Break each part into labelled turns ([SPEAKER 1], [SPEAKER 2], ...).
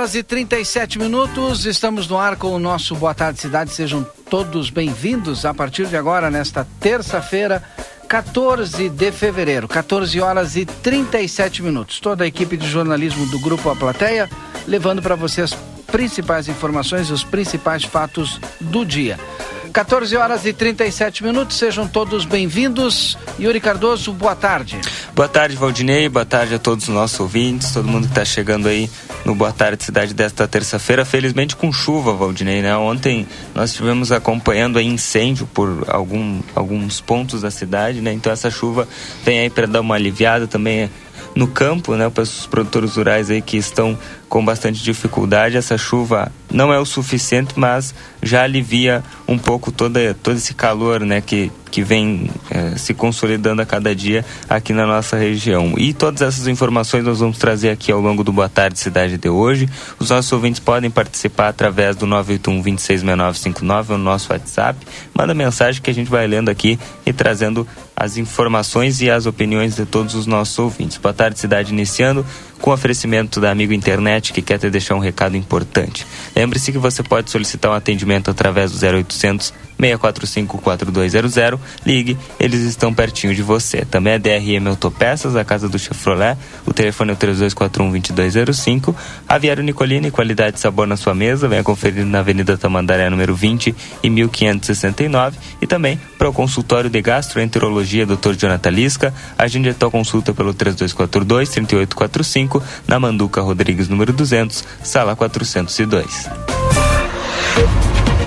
[SPEAKER 1] horas e 37 minutos, estamos no ar com o nosso Boa Tarde Cidade. Sejam todos bem-vindos a partir de agora, nesta terça-feira, 14 de fevereiro, 14 horas e 37 minutos. Toda a equipe de jornalismo do Grupo A Plateia levando para você as principais informações e os principais fatos do dia. 14 horas e 37 minutos, sejam todos bem-vindos. Yuri Cardoso, boa tarde.
[SPEAKER 2] Boa tarde, Valdinei, boa tarde a todos os nossos ouvintes, todo mundo que está chegando aí no Boa Tarde Cidade desta terça-feira, felizmente com chuva, Valdinei, né? Ontem nós estivemos acompanhando aí incêndio por algum, alguns pontos da cidade, né? Então essa chuva vem aí para dar uma aliviada também no campo, né? Para os produtores rurais aí que estão com bastante dificuldade. Essa chuva não é o suficiente, mas já alivia um pouco toda, todo esse calor né, que, que vem é, se consolidando a cada dia aqui na nossa região. E todas essas informações nós vamos trazer aqui ao longo do Boa Tarde Cidade de hoje. Os nossos ouvintes podem participar através do 981 266959, o nosso WhatsApp. Manda mensagem que a gente vai lendo aqui e trazendo as informações e as opiniões de todos os nossos ouvintes. Boa tarde, cidade iniciando com oferecimento da Amigo Internet que quer te deixar um recado importante. Lembre-se que você pode solicitar um atendimento através do 0800 645 4200. Ligue, eles estão pertinho de você. Também é DRM Autopeças, a casa do Chevrolet. O telefone é o 3241 2205. Aviário Nicolini, qualidade e sabor na sua mesa. Venha conferir na Avenida Tamandaré, número 20 e 1569. E também para o consultório de gastroenterologia Dr. Jonathan Lisca. Agende a tua consulta pelo 3242 3845 na Manduca Rodrigues, número 200, sala 402.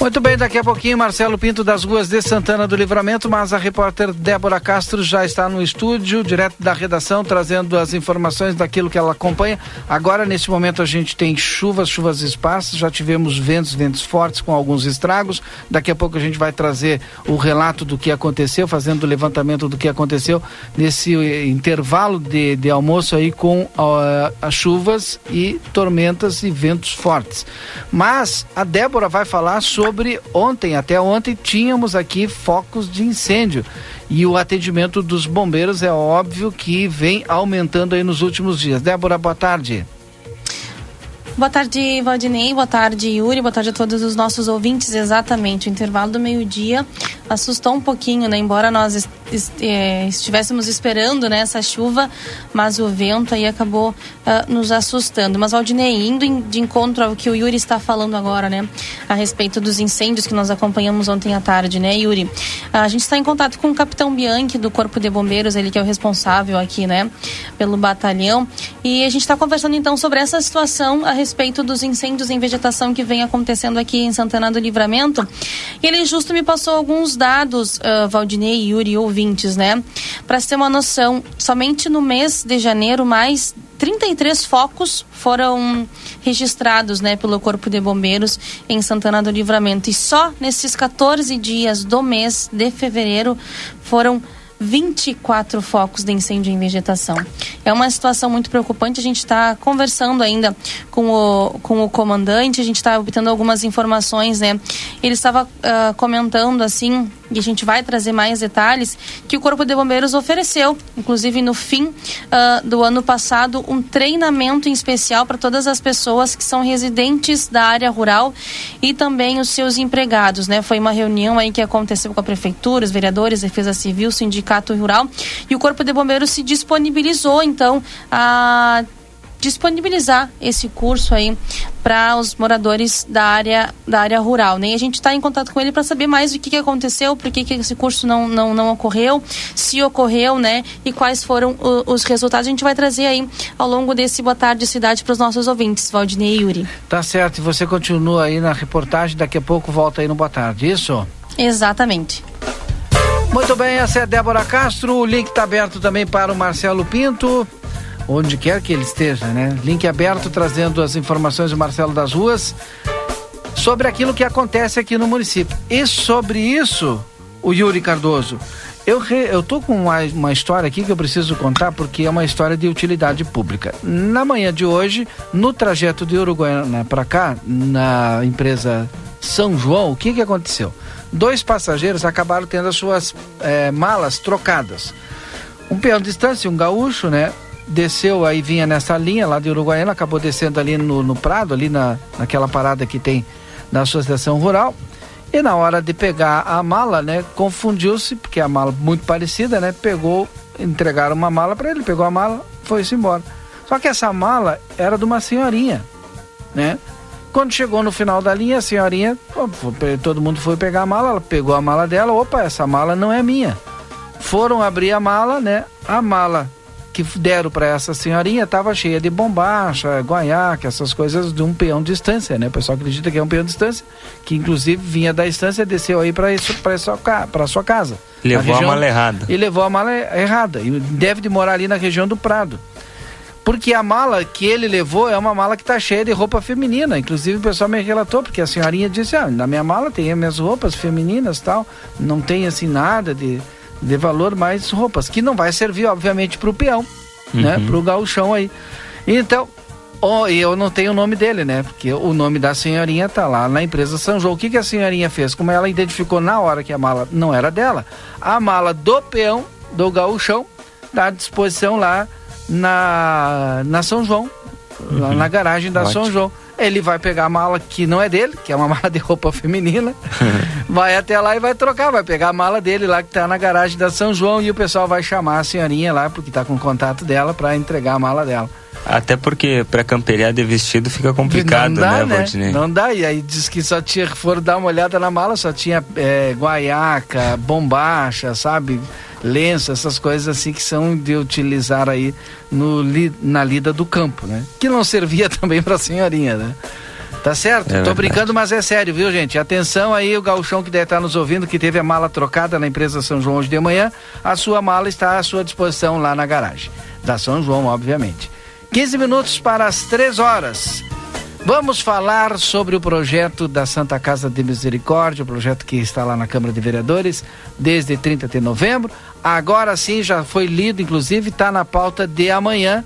[SPEAKER 1] Muito bem, daqui a pouquinho Marcelo Pinto das ruas de Santana do Livramento, mas a repórter Débora Castro já está no estúdio, direto da redação, trazendo as informações daquilo que ela acompanha. Agora, nesse momento, a gente tem chuvas, chuvas esparsas, já tivemos ventos, ventos fortes com alguns estragos. Daqui a pouco a gente vai trazer o relato do que aconteceu, fazendo o levantamento do que aconteceu nesse intervalo de, de almoço aí com uh, as chuvas e tormentas e ventos fortes. Mas a Débora vai falar sobre sobre ontem, até ontem tínhamos aqui focos de incêndio. E o atendimento dos bombeiros é óbvio que vem aumentando aí nos últimos dias. Débora, boa tarde.
[SPEAKER 3] Boa tarde, Valdinei. Boa tarde, Yuri. Boa tarde a todos os nossos ouvintes. Exatamente, o intervalo do meio-dia assustou um pouquinho, né? Embora nós é, estivéssemos esperando né, essa chuva, mas o vento aí acabou uh, nos assustando. Mas, Valdinei, indo de encontro ao que o Yuri está falando agora, né? A respeito dos incêndios que nós acompanhamos ontem à tarde, né, Yuri? A gente está em contato com o capitão Bianchi do Corpo de Bombeiros, ele que é o responsável aqui, né? Pelo batalhão. E a gente está conversando então sobre essa situação a respeito dos incêndios em vegetação que vem acontecendo aqui em Santana do Livramento. E ele justo me passou alguns dados, uh, Valdinei, Yuri, ouvintes, né? Para ter uma noção, somente no mês de janeiro, mais 33 focos foram registrados né, pelo Corpo de Bombeiros em Santana do Livramento. E só nesses 14 dias do mês de fevereiro foram 24 focos de incêndio em vegetação. É uma situação muito preocupante. A gente está conversando ainda com o, com o comandante, a gente está obtendo algumas informações, né? Ele estava uh, comentando assim, e a gente vai trazer mais detalhes, que o Corpo de Bombeiros ofereceu, inclusive no fim uh, do ano passado, um treinamento em especial para todas as pessoas que são residentes da área rural e também os seus empregados, né? Foi uma reunião aí que aconteceu com a prefeitura, os vereadores, Defesa Civil, sindicato Rural e o Corpo de Bombeiros se disponibilizou então a disponibilizar esse curso aí para os moradores da área da área rural, né? E a gente está em contato com ele para saber mais o que, que aconteceu, por que, que esse curso não, não, não ocorreu, se ocorreu, né? E quais foram os resultados. A gente vai trazer aí ao longo desse Boa Tarde Cidade para os nossos ouvintes, Valdinei e Yuri.
[SPEAKER 1] Tá certo, e você continua aí na reportagem, daqui a pouco volta aí no Boa Tarde, isso?
[SPEAKER 3] Exatamente.
[SPEAKER 1] Muito bem, essa é a Débora Castro. O link está aberto também para o Marcelo Pinto, onde quer que ele esteja, né? Link aberto trazendo as informações do Marcelo das Ruas sobre aquilo que acontece aqui no município. E sobre isso, o Yuri Cardoso. Eu, re, eu tô com uma, uma história aqui que eu preciso contar porque é uma história de utilidade pública. Na manhã de hoje, no trajeto de Uruguaiana para cá, na empresa São João, o que, que aconteceu? dois passageiros acabaram tendo as suas é, malas trocadas. Um peão de distância, um gaúcho, né? Desceu aí, vinha nessa linha lá de Uruguaiana, acabou descendo ali no, no Prado, ali na, naquela parada que tem na Associação Rural. E na hora de pegar a mala, né, confundiu-se, porque a mala muito parecida, né? Pegou, entregaram uma mala para ele, pegou a mala, foi-se embora. Só que essa mala era de uma senhorinha, né? Quando chegou no final da linha, a senhorinha, todo mundo foi pegar a mala, ela pegou a mala dela, opa, essa mala não é minha. Foram abrir a mala, né? A mala que deram para essa senhorinha estava cheia de bombacha, guaiaca, essas coisas de um peão de distância, né? O pessoal acredita que é um peão de distância, que inclusive vinha da estância e desceu aí para isso para sua, pra sua casa.
[SPEAKER 2] Levou região, a mala errada.
[SPEAKER 1] E levou a mala errada. E deve de morar ali na região do Prado. Porque a mala que ele levou é uma mala que está cheia de roupa feminina. Inclusive o pessoal me relatou, porque a senhorinha disse, ah, na minha mala tem as minhas roupas femininas tal. Não tem assim nada de de valor mais roupas, que não vai servir, obviamente, para o peão, né? uhum. né? Para o gauchão aí. Então, oh, eu não tenho o nome dele, né? Porque o nome da senhorinha tá lá na empresa São João. O que, que a senhorinha fez? Como ela identificou na hora que a mala não era dela, a mala do peão, do gauchão, está à disposição lá na, na São João, uhum. lá na garagem da Ótimo. São João ele vai pegar a mala que não é dele, que é uma mala de roupa feminina, vai até lá e vai trocar, vai pegar a mala dele lá que está na garagem da São João e o pessoal vai chamar a senhorinha lá, porque está com contato dela, para entregar a mala dela.
[SPEAKER 2] Até porque para camperiar de vestido fica complicado, não dá, né, Valdinei?
[SPEAKER 1] Não dá, e aí diz que só tinha, foram dar uma olhada na mala, só tinha é, guaiaca, bombacha, sabe? lenço, essas coisas assim que são de utilizar aí no, na lida do campo, né? Que não servia também para a senhorinha, né? Tá certo? É Tô brincando, mas é sério, viu, gente? Atenção aí, o gauchão que deve estar nos ouvindo, que teve a mala trocada na empresa São João hoje de manhã, a sua mala está à sua disposição lá na garagem. Da São João, obviamente. 15 minutos para as 3 horas. Vamos falar sobre o projeto da Santa Casa de Misericórdia, o projeto que está lá na Câmara de Vereadores desde 30 de novembro. Agora sim já foi lido, inclusive está na pauta de amanhã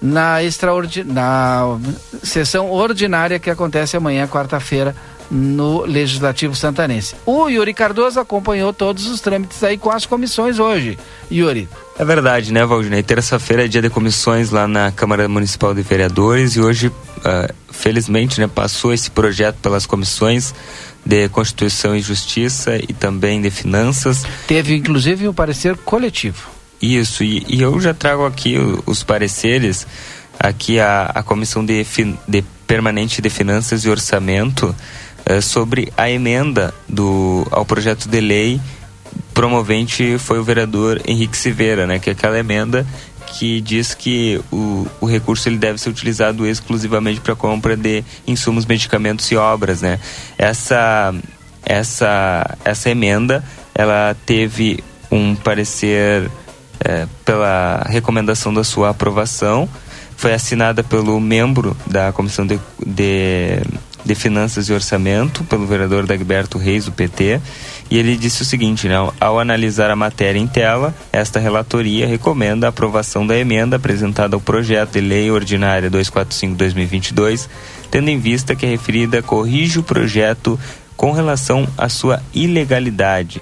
[SPEAKER 1] na, extraordi... na sessão ordinária que acontece amanhã, quarta-feira, no Legislativo Santanense. O Yuri Cardoso acompanhou todos os trâmites aí com as comissões hoje. Yuri.
[SPEAKER 2] É verdade, né, Valdinei? Terça-feira é dia de comissões lá na Câmara Municipal de Vereadores e hoje, uh, felizmente, né, passou esse projeto pelas comissões de Constituição e Justiça e também de Finanças.
[SPEAKER 1] Teve, inclusive, um parecer coletivo.
[SPEAKER 2] Isso, e, e eu já trago aqui os pareceres, aqui a, a Comissão de, de Permanente de Finanças e Orçamento, eh, sobre a emenda do, ao projeto de lei promovente foi o vereador Henrique Silveira, né? Que é aquela emenda que diz que o, o recurso ele deve ser utilizado exclusivamente para compra de insumos, medicamentos e obras, né? Essa essa essa emenda ela teve um parecer é, pela recomendação da sua aprovação, foi assinada pelo membro da comissão de, de de Finanças e Orçamento, pelo vereador Dagberto Reis, do PT, e ele disse o seguinte, né, ao analisar a matéria em tela, esta relatoria recomenda a aprovação da emenda apresentada ao projeto de lei ordinária 245-2022, tendo em vista que a referida corrige o projeto com relação à sua ilegalidade.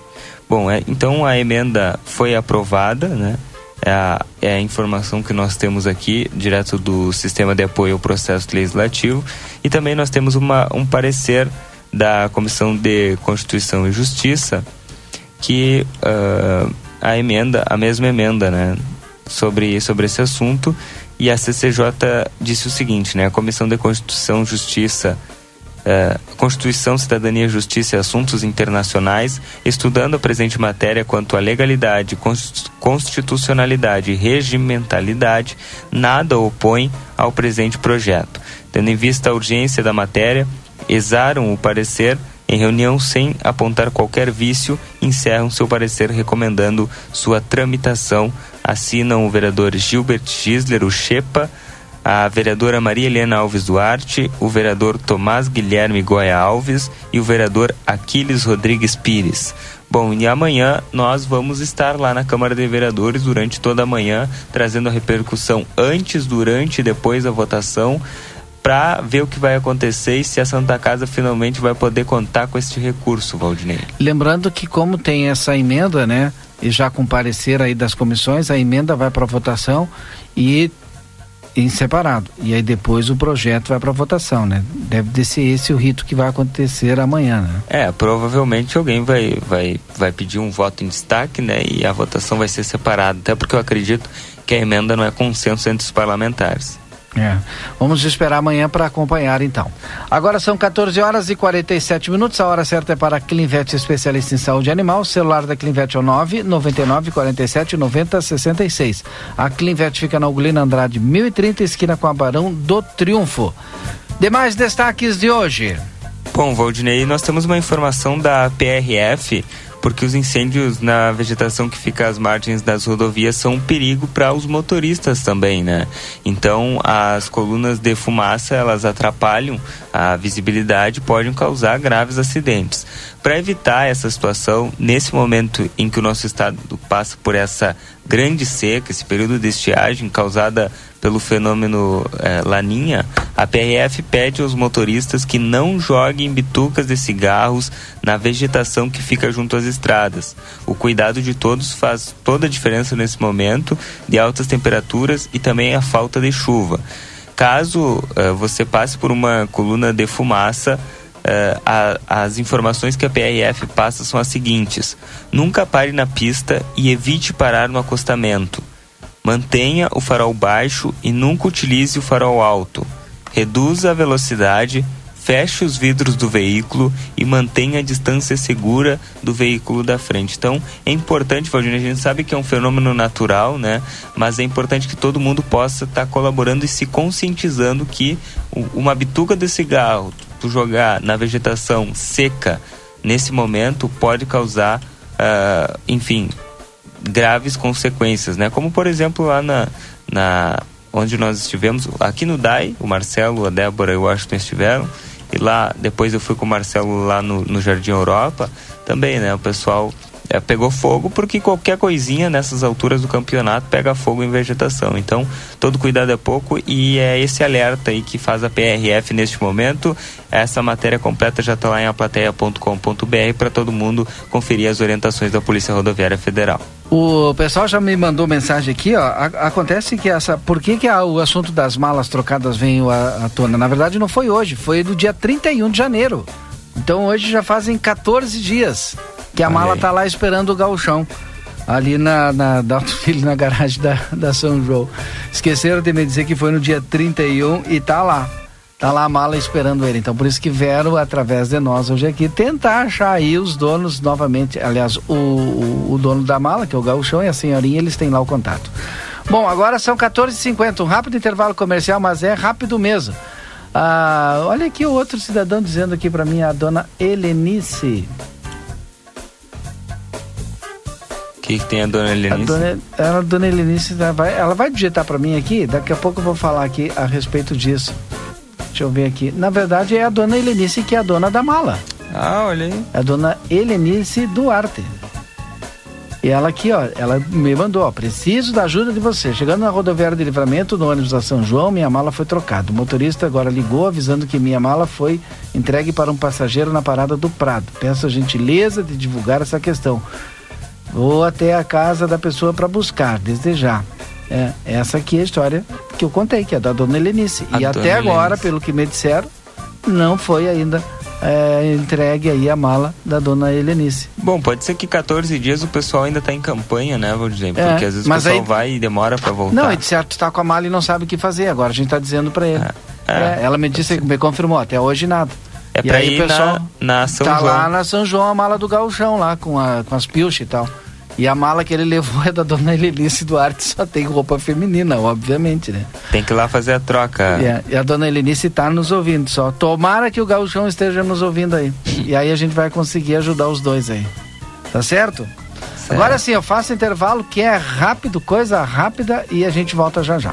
[SPEAKER 2] Bom, é, então a emenda foi aprovada, né? É a, é a informação que nós temos aqui, direto do Sistema de Apoio ao Processo Legislativo. E também nós temos uma, um parecer da Comissão de Constituição e Justiça que uh, a emenda, a mesma emenda, né, sobre, sobre esse assunto. E a CCJ disse o seguinte, né, a Comissão de Constituição e Justiça é, Constituição, Cidadania, Justiça e Assuntos Internacionais, estudando a presente matéria quanto à legalidade, constitucionalidade e regimentalidade, nada opõe ao presente projeto. Tendo em vista a urgência da matéria, exaram o parecer em reunião sem apontar qualquer vício, encerram seu parecer recomendando sua tramitação. Assinam o vereador Gilbert Gisler, o Chepa, a vereadora Maria Helena Alves Duarte, o vereador Tomás Guilherme Goya Alves e o vereador Aquiles Rodrigues Pires. Bom, e amanhã nós vamos estar lá na Câmara de Vereadores durante toda a manhã, trazendo a repercussão antes, durante e depois da votação para ver o que vai acontecer e se a Santa Casa finalmente vai poder contar com este recurso, Valdinei.
[SPEAKER 1] Lembrando que como tem essa emenda, né, e já comparecer aí das comissões, a emenda vai para votação e em separado. E aí depois o projeto vai para votação, né? Deve ser esse o rito que vai acontecer amanhã, né?
[SPEAKER 2] É, provavelmente alguém vai, vai, vai pedir um voto em destaque, né? E a votação vai ser separada, até porque eu acredito que a emenda não é consenso entre os parlamentares.
[SPEAKER 1] É. Vamos esperar amanhã para acompanhar então. Agora são 14 horas e 47 minutos. A hora certa é para a Clinvet, especialista em saúde animal. O celular da Clinvet é o 9 99 47 90 66. A Clinvet fica na Ugolina Andrade 1030, esquina com a Barão do Triunfo. Demais destaques de hoje.
[SPEAKER 2] Bom, Valdinei, nós temos uma informação da PRF porque os incêndios na vegetação que fica às margens das rodovias são um perigo para os motoristas também, né? Então, as colunas de fumaça, elas atrapalham a visibilidade, podem causar graves acidentes. Para evitar essa situação, nesse momento em que o nosso estado passa por essa grande seca, esse período de estiagem causada pelo fenômeno é, Laninha, a PRF pede aos motoristas que não joguem bitucas de cigarros na vegetação que fica junto às estradas. O cuidado de todos faz toda a diferença nesse momento de altas temperaturas e também a falta de chuva. Caso uh, você passe por uma coluna de fumaça, Uh, a, as informações que a PRF passa são as seguintes: nunca pare na pista e evite parar no acostamento. Mantenha o farol baixo e nunca utilize o farol alto. Reduza a velocidade, feche os vidros do veículo e mantenha a distância segura do veículo da frente. Então, é importante, Valdir, a gente sabe que é um fenômeno natural, né? Mas é importante que todo mundo possa estar tá colaborando e se conscientizando que uma bituca de cigarro, tu jogar na vegetação seca nesse momento pode causar, uh, enfim, graves consequências, né? Como por exemplo lá na, na onde nós estivemos, aqui no DAI, o Marcelo, a Débora e o Washington estiveram, e lá depois eu fui com o Marcelo lá no, no Jardim Europa, também, né? O pessoal é, pegou fogo porque qualquer coisinha nessas alturas do campeonato pega fogo em vegetação. Então, todo cuidado é pouco e é esse alerta aí que faz a PRF neste momento. Essa matéria completa já está lá em aplateia.com.br para todo mundo conferir as orientações da Polícia Rodoviária Federal.
[SPEAKER 1] O pessoal já me mandou mensagem aqui, ó. acontece que essa. Por que, que a, o assunto das malas trocadas veio à, à tona? Na verdade, não foi hoje, foi do dia 31 de janeiro. Então hoje já fazem 14 dias que a mala tá lá esperando o galchão. Ali na, na, da na garagem da, da São João. Esqueceram de me dizer que foi no dia 31 e tá lá. Tá lá a mala esperando ele. Então por isso que vieram, através de nós hoje aqui, tentar achar aí os donos novamente. Aliás, o, o, o dono da mala, que é o galchão, e a senhorinha, eles têm lá o contato. Bom, agora são 14h50, um rápido intervalo comercial, mas é rápido mesmo. Ah, olha aqui o outro cidadão dizendo aqui para mim, a dona Helenice.
[SPEAKER 2] Que, que tem a dona Helenice? A dona,
[SPEAKER 1] ela, a dona Helenice ela vai, ela vai digitar para mim aqui, daqui a pouco eu vou falar aqui a respeito disso. Deixa eu ver aqui. Na verdade é a dona Helenice que é a dona da mala.
[SPEAKER 2] Ah, olha aí.
[SPEAKER 1] É a dona Helenice Duarte. E ela aqui, ó, ela me mandou, ó, preciso da ajuda de você. Chegando na rodoviária de livramento, no ônibus da São João, minha mala foi trocada. O motorista agora ligou avisando que minha mala foi entregue para um passageiro na parada do Prado. Peço a gentileza de divulgar essa questão. Vou até a casa da pessoa para buscar, desde já. É, essa aqui é a história que eu contei, que é da dona Helenice. A e dona até Helenice. agora, pelo que me disseram, não foi ainda é, entregue aí a mala da dona Helenice.
[SPEAKER 2] Bom, pode ser que 14 dias o pessoal ainda está em campanha, né, vou dizer, porque é, às vezes o pessoal aí... vai e demora para voltar.
[SPEAKER 1] Não, e de certo está com a mala e não sabe o que fazer, agora a gente está dizendo para ele. É, é. ela me disse, me confirmou, até hoje nada.
[SPEAKER 2] É para ir pessoal na, na São
[SPEAKER 1] tá
[SPEAKER 2] João.
[SPEAKER 1] lá na São João a mala do gauchão lá, com, a, com as pilchas e tal. E a mala que ele levou é da dona Helenice Duarte, só tem roupa feminina, obviamente, né?
[SPEAKER 2] Tem que ir lá fazer a troca.
[SPEAKER 1] Yeah. E a dona Helenice está nos ouvindo só. Tomara que o gauchão esteja nos ouvindo aí. e aí a gente vai conseguir ajudar os dois aí. Tá certo? certo? Agora sim, eu faço intervalo que é rápido, coisa rápida, e a gente volta já já.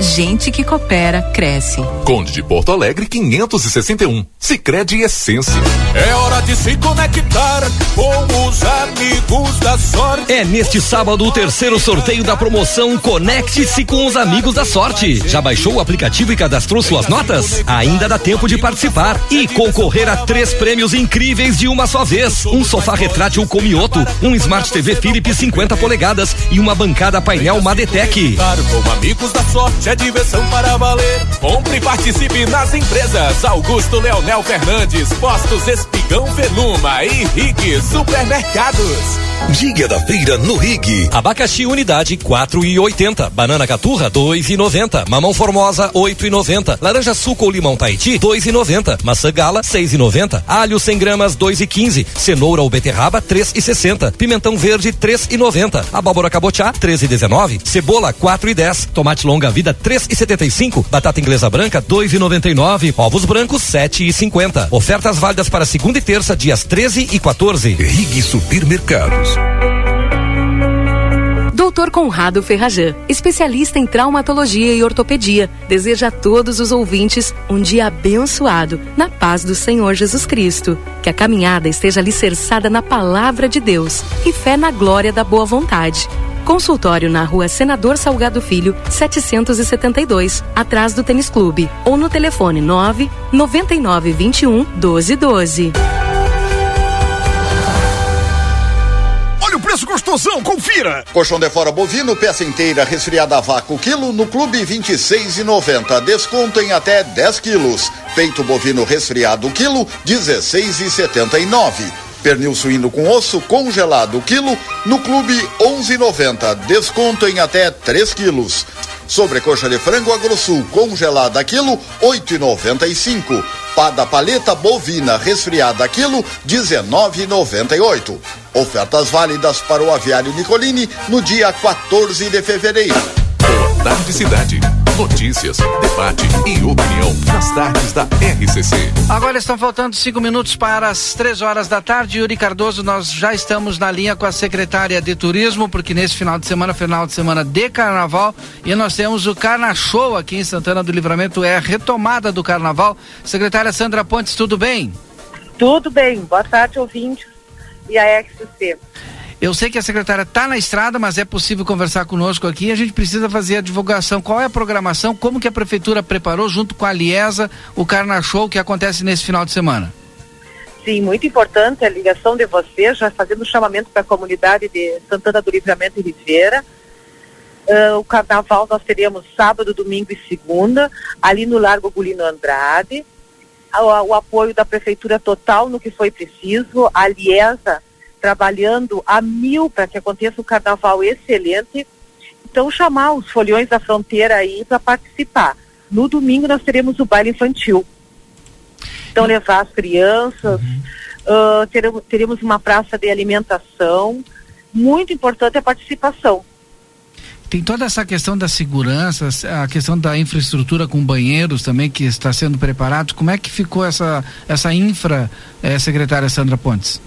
[SPEAKER 4] gente que coopera cresce.
[SPEAKER 5] Conde de Porto Alegre 561. Sicredi Essência.
[SPEAKER 6] É hora de se conectar com os amigos da sorte.
[SPEAKER 7] É neste sábado o terceiro sorteio da promoção Conecte-se com os amigos da sorte. Já baixou o aplicativo e cadastrou suas notas? Ainda dá tempo de participar e concorrer a três prêmios incríveis de uma só vez: um sofá retrátil Comioto, um Smart TV Philips 50 polegadas e uma bancada painel Madetec.
[SPEAKER 6] Com amigos da sorte é diversão para valer. Compre e participe nas empresas Augusto Leonel Fernandes, Postos Espigão Veluma e Rig Supermercados.
[SPEAKER 8] Dia da feira no Rig.
[SPEAKER 7] Abacaxi unidade quatro e oitenta. Banana caturra dois e noventa. Mamão formosa oito e noventa. Laranja suco ou limão Tahiti dois e noventa. Maçã gala seis e noventa. Alho 100 gramas dois e quinze. Cenoura ou beterraba três e sessenta. Pimentão verde três e noventa. Abóbora cabotiá três e dezenove. Cebola quatro e dez. Tomate longa vida três e setenta e cinco. Batata inglesa branca dois e noventa e nove. Ovos brancos sete e cinquenta. Ofertas válidas para segunda e terça dias 13 e 14.
[SPEAKER 8] Rig Supermercados.
[SPEAKER 9] Doutor Conrado Ferrajan, especialista em traumatologia e ortopedia, deseja a todos os ouvintes um dia abençoado, na paz do Senhor Jesus Cristo. Que a caminhada esteja alicerçada na palavra de Deus e fé na glória da boa vontade. Consultório na rua Senador Salgado Filho, 772, atrás do Tênis Clube. Ou no telefone 9 99 21 1212.
[SPEAKER 10] Olha o preço gostosão, confira!
[SPEAKER 11] Colchão de fora bovino, peça inteira resfriada a vácuo quilo, no clube 26,90. Desconto em até 10 quilos. Peito bovino resfriado quilo, 16,79. Pernil suíno com osso congelado quilo, no clube 11,90. Desconto em até 3 quilos. Sobrecoxa de frango agrosul congelada quilo, 8,95. Pada paleta bovina resfriada quilo, 19,98. Ofertas válidas para o aviário Nicolini no dia 14 de fevereiro.
[SPEAKER 5] Boa tarde, cidade. Notícias, debate e opinião nas tardes da RCC.
[SPEAKER 1] Agora estão faltando cinco minutos para as três horas da tarde. Yuri Cardoso, nós já estamos na linha com a secretária de turismo, porque nesse final de semana, final de semana de carnaval, e nós temos o Carna Show aqui em Santana do Livramento, é a retomada do carnaval. Secretária Sandra Pontes, tudo bem?
[SPEAKER 12] Tudo bem. Boa tarde, ouvintes e a RCC.
[SPEAKER 1] Eu sei que a secretária está na estrada, mas é possível conversar conosco aqui. A gente precisa fazer a divulgação. Qual é a programação? Como que a prefeitura preparou, junto com a Liesa, o Carna Show que acontece nesse final de semana?
[SPEAKER 12] Sim, muito importante a ligação de vocês, já fazendo um chamamento para a comunidade de Santana do Livramento e Ribeira. Uh, o carnaval nós teremos sábado, domingo e segunda, ali no Largo Gulino Andrade. O, o apoio da prefeitura total no que foi preciso, a Liesa trabalhando a mil para que aconteça um carnaval excelente. Então, chamar os foliões da fronteira aí para participar. No domingo, nós teremos o baile infantil. Então, levar as crianças, uhum. uh, teremos, teremos uma praça de alimentação. Muito importante a participação.
[SPEAKER 1] Tem toda essa questão da segurança, a questão da infraestrutura com banheiros também que está sendo preparado. Como é que ficou essa, essa infra, eh, secretária Sandra Pontes?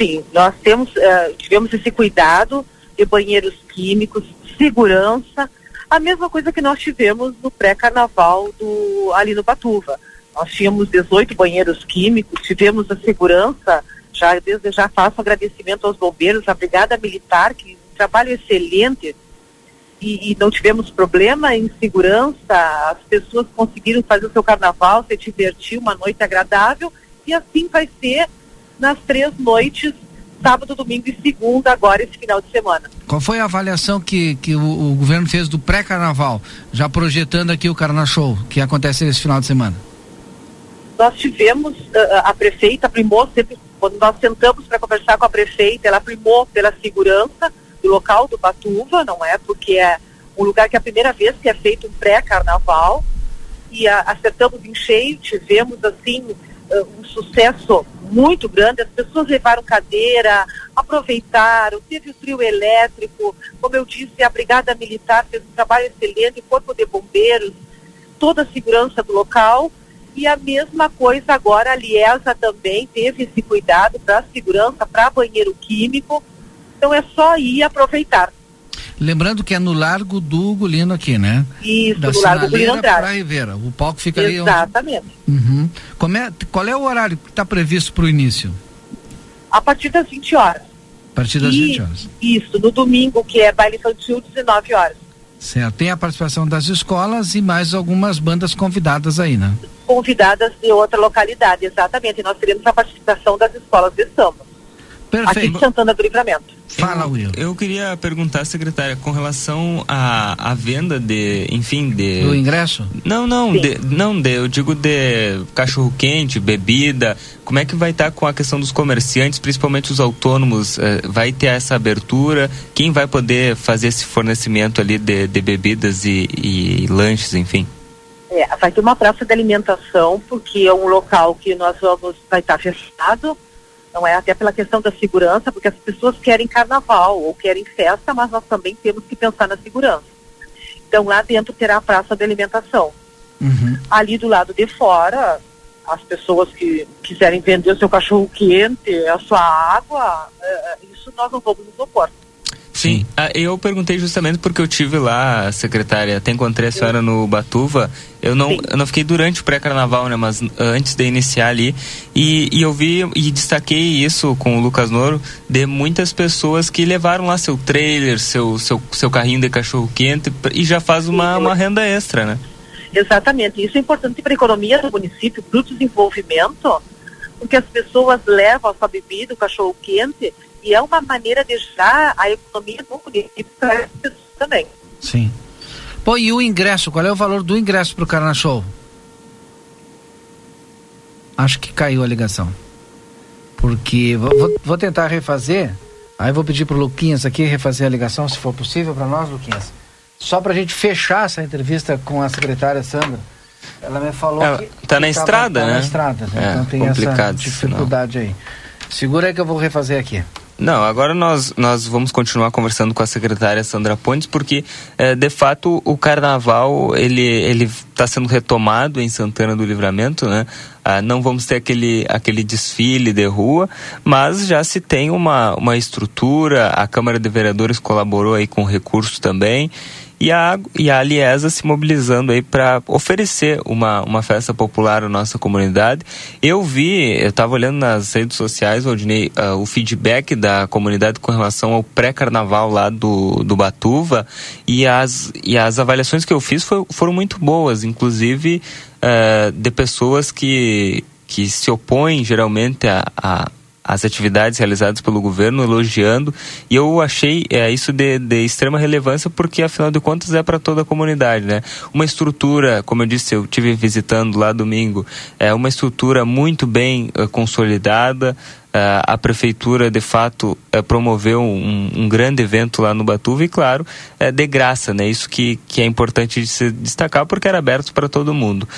[SPEAKER 12] Sim, nós temos, uh, tivemos esse cuidado de banheiros químicos, segurança, a mesma coisa que nós tivemos no pré-carnaval do ali no Batuva. Nós tínhamos 18 banheiros químicos, tivemos a segurança, já desde já faço agradecimento aos bombeiros, à Brigada Militar, que um trabalho excelente e, e, não tivemos problema em segurança, as pessoas conseguiram fazer o seu carnaval, se divertir, uma noite agradável, e assim vai ser nas três noites, sábado, domingo e segunda, agora esse final de semana.
[SPEAKER 1] Qual foi a avaliação que, que o, o governo fez do pré-carnaval, já projetando aqui o Carna Show, que acontece esse final de semana?
[SPEAKER 12] Nós tivemos, uh, a prefeita primou, sempre, quando nós sentamos para conversar com a prefeita, ela primou pela segurança, do local do Batuva, não é? Porque é um lugar que é a primeira vez que é feito um pré-carnaval e a, acertamos em cheio, tivemos assim uh, um sucesso muito grande, as pessoas levaram cadeira, aproveitaram, teve o trio elétrico, como eu disse, a Brigada Militar fez um trabalho excelente, o Corpo de Bombeiros, toda a segurança do local. E a mesma coisa agora a Liesa também teve esse cuidado para segurança, para banheiro químico, então é só ir aproveitar.
[SPEAKER 1] Lembrando que é no Largo do Gulino aqui, né?
[SPEAKER 12] Isso,
[SPEAKER 1] da
[SPEAKER 12] no Largo do Gulino Andrade.
[SPEAKER 1] Rivera. O palco fica ali.
[SPEAKER 12] Exatamente.
[SPEAKER 1] Uhum. É, qual é o horário que está previsto para o início?
[SPEAKER 12] A partir das 20 horas.
[SPEAKER 1] A partir das e, 20 horas.
[SPEAKER 12] Isso, no domingo, que é baile infantil, 19 horas.
[SPEAKER 1] Certo. Tem a participação das escolas e mais algumas bandas convidadas aí, né?
[SPEAKER 12] Convidadas de outra localidade, exatamente. E nós teremos a participação das escolas de samba.
[SPEAKER 1] Perfeito.
[SPEAKER 12] Aqui de Santana do Livramento.
[SPEAKER 1] Fala, Will.
[SPEAKER 2] Eu queria perguntar, secretária, com relação à, à venda de, enfim, de...
[SPEAKER 1] Do ingresso?
[SPEAKER 2] Não, não, de, não, de, eu digo de cachorro-quente, bebida, como é que vai estar tá com a questão dos comerciantes, principalmente os autônomos, eh, vai ter essa abertura? Quem vai poder fazer esse fornecimento ali de, de bebidas e, e lanches, enfim?
[SPEAKER 12] É, vai ter uma praça de alimentação, porque é um local que nós vamos, vai estar fechado, não é até pela questão da segurança, porque as pessoas querem carnaval ou querem festa, mas nós também temos que pensar na segurança. Então lá dentro terá a praça de alimentação.
[SPEAKER 1] Uhum.
[SPEAKER 12] Ali do lado de fora, as pessoas que quiserem vender o seu cachorro quente, a sua água, é, isso nós não vamos nos opor.
[SPEAKER 2] Sim, ah, eu perguntei justamente porque eu tive lá, secretária, até encontrei a senhora no Batuva. Eu não, eu não fiquei durante o pré-carnaval, né? Mas antes de iniciar ali. E, e eu vi e destaquei isso com o Lucas Noro de muitas pessoas que levaram lá seu trailer, seu, seu, seu carrinho de cachorro quente e já faz uma, uma renda extra, né?
[SPEAKER 12] Exatamente. Isso é importante para a economia do município, para o desenvolvimento, porque as pessoas levam a sua bebida, o cachorro quente e é uma maneira de já a economia do município para as pessoas também.
[SPEAKER 1] Sim. Pô, e o ingresso? Qual é o valor do ingresso para o Carna Show? Acho que caiu a ligação. Porque vou, vou tentar refazer. Aí vou pedir pro Luquinhas aqui refazer a ligação, se for possível, para nós, Luquinhas. Só para a gente fechar essa entrevista com a secretária Sandra. Ela me falou
[SPEAKER 2] Ela
[SPEAKER 1] que.
[SPEAKER 2] tá na estrada,
[SPEAKER 1] tá
[SPEAKER 2] né?
[SPEAKER 1] na estrada, né?
[SPEAKER 2] É,
[SPEAKER 1] então tem
[SPEAKER 2] complicado,
[SPEAKER 1] essa dificuldade aí. Segura aí que eu vou refazer aqui.
[SPEAKER 2] Não, agora nós, nós vamos continuar conversando com a secretária Sandra Pontes, porque é, de fato o carnaval ele ele está sendo retomado em Santana do Livramento, né? Ah, não vamos ter aquele, aquele desfile de rua, mas já se tem uma, uma estrutura, a Câmara de Vereadores colaborou aí com recursos também e a, e a Aliesa se mobilizando aí para oferecer uma, uma festa popular à nossa comunidade. Eu vi, eu estava olhando nas redes sociais, Valdinei, uh, o feedback da comunidade com relação ao pré-carnaval lá do, do Batuva e as, e as avaliações que eu fiz foi, foram muito boas, inclusive uh, de pessoas que, que se opõem geralmente a, a as atividades realizadas pelo governo, elogiando, e eu achei é, isso de, de extrema relevância porque, afinal de contas, é para toda a comunidade, né? Uma estrutura, como eu disse, eu tive visitando lá domingo, é uma estrutura muito bem uh, consolidada, Uh, a prefeitura de fato uh, promoveu um, um, grande evento lá no Batuva e claro uh, de graça né? Isso que, que é importante de se destacar porque era aberto para todo mundo.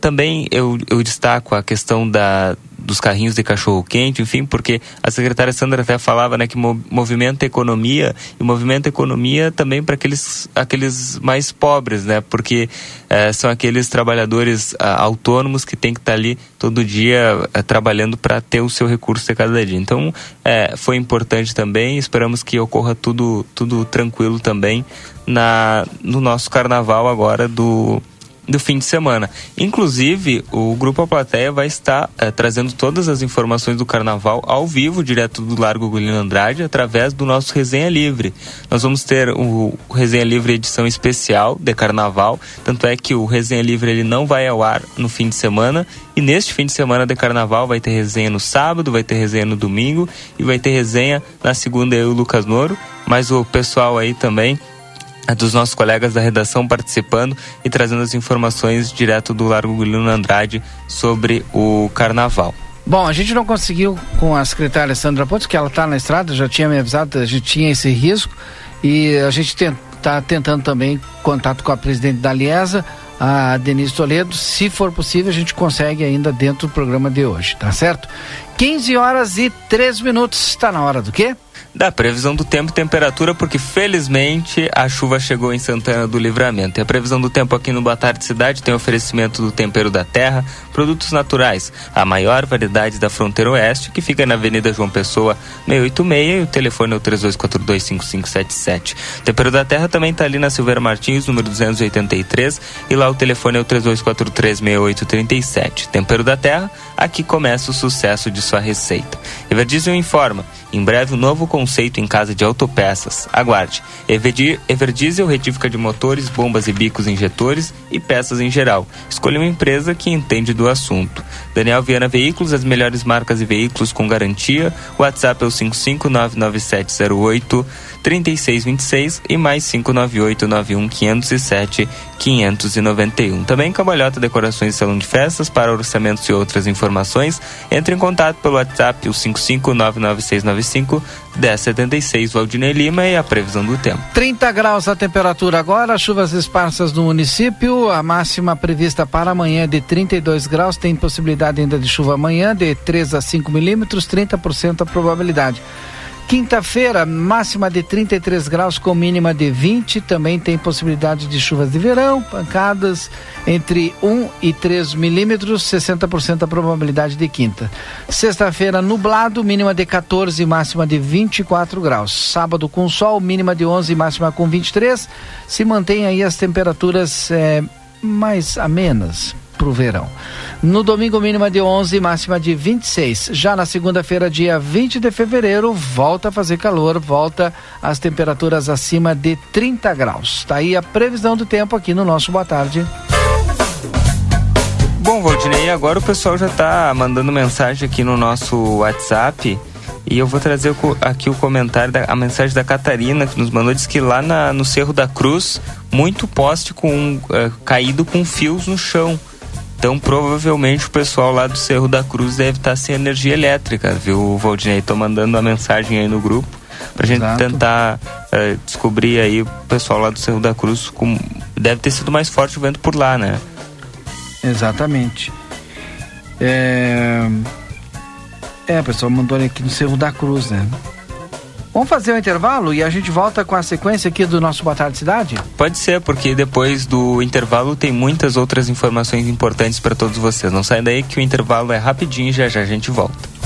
[SPEAKER 2] Também eu, eu destaco a questão da dos carrinhos de cachorro quente, enfim, porque a secretária Sandra até falava, né, que movimenta economia e movimenta economia também para aqueles, aqueles mais pobres, né, porque é, são aqueles trabalhadores ah, autônomos que tem que estar tá ali todo dia é, trabalhando para ter o seu recurso de cada dia. Então, é, foi importante também. Esperamos que ocorra tudo, tudo tranquilo também na, no nosso carnaval agora do do fim de semana. Inclusive, o Grupo A Plateia vai estar é, trazendo todas as informações do carnaval ao vivo, direto do Largo Gulino Andrade, através do nosso Resenha Livre. Nós vamos ter o, Resenha Livre edição especial de carnaval, tanto é que o Resenha Livre ele não vai ao ar no fim de semana, e neste fim de semana de carnaval vai ter resenha no sábado, vai ter resenha no domingo e vai ter resenha na segunda eu o Lucas Noro, mas o pessoal aí também dos nossos colegas da redação participando e trazendo as informações direto do Largo Guilherme Andrade sobre o carnaval.
[SPEAKER 1] Bom, a gente não conseguiu com a secretária Sandra Pontes, que ela está na estrada, já tinha me avisado, a gente tinha esse risco e a gente está tentando também contato com a presidente da Liesa, a Denise Toledo. Se for possível, a gente consegue ainda dentro do programa de hoje, tá certo? 15 horas e 3 minutos. Está na hora do quê?
[SPEAKER 2] Da previsão do tempo e temperatura, porque felizmente a chuva chegou em Santana do Livramento. E a previsão do tempo aqui no Boa Tarde Cidade tem oferecimento do tempero da terra, produtos naturais, a maior variedade da fronteira oeste, que fica na Avenida João Pessoa 686 e o telefone é o 32425577. O tempero da terra também está ali na Silveira Martins, número 283, e lá o telefone é o 32436837. Tempero da terra, aqui começa o sucesso de sua receita. Everdiesel informa, em breve um novo conceito em casa de autopeças. Aguarde. Everdiesel retífica de motores, bombas e bicos injetores e peças em geral. Escolha uma empresa que entende do assunto. Daniel Viana Veículos, as melhores marcas e veículos com garantia. WhatsApp é o 5599708 3626 e mais 598 91 507 591. Também Cambalhota Decorações e Salão de Festas para orçamentos e outras informações. Entre em contato pelo WhatsApp o 5599695 1076 Valdinei Lima e a previsão do tempo.
[SPEAKER 1] 30 graus a temperatura agora, chuvas esparsas no município, a máxima prevista para amanhã é de 32 graus, tem possibilidade ainda de chuva amanhã de 3 a 5 milímetros, 30% a probabilidade. Quinta-feira, máxima de 33 graus com mínima de 20. Também tem possibilidade de chuvas de verão, pancadas entre 1 e 3 milímetros, 60% a probabilidade de quinta. Sexta-feira, nublado, mínima de 14, máxima de 24 graus. Sábado com sol, mínima de 11, máxima com 23. Se mantém aí as temperaturas é, mais amenas para o verão. No domingo, mínima de 11, máxima de 26. Já na segunda-feira, dia 20 de fevereiro, volta a fazer calor, volta as temperaturas acima de 30 graus. Tá aí a previsão do tempo aqui no nosso Boa Tarde.
[SPEAKER 2] Bom, Valdinei, agora o pessoal já está mandando mensagem aqui no nosso WhatsApp. E eu vou trazer aqui o comentário, da, a mensagem da Catarina, que nos mandou, diz que lá na, no Cerro da Cruz, muito poste com, uh, caído com fios no chão. Então, provavelmente o pessoal lá do Cerro da Cruz deve estar sem energia elétrica, viu, Valdinei? Tô mandando a mensagem aí no grupo pra gente Exato. tentar uh, descobrir aí o pessoal lá do Cerro da Cruz. Com... Deve ter sido mais forte o vento por lá, né?
[SPEAKER 1] Exatamente. É, é o pessoal mandou aqui no Cerro da Cruz, né? Vamos fazer o um intervalo e a gente volta com a sequência aqui do nosso Boa Tarde Cidade?
[SPEAKER 2] Pode ser, porque depois do intervalo tem muitas outras informações importantes para todos vocês. Não sai daí que o intervalo é rapidinho e já já a gente volta.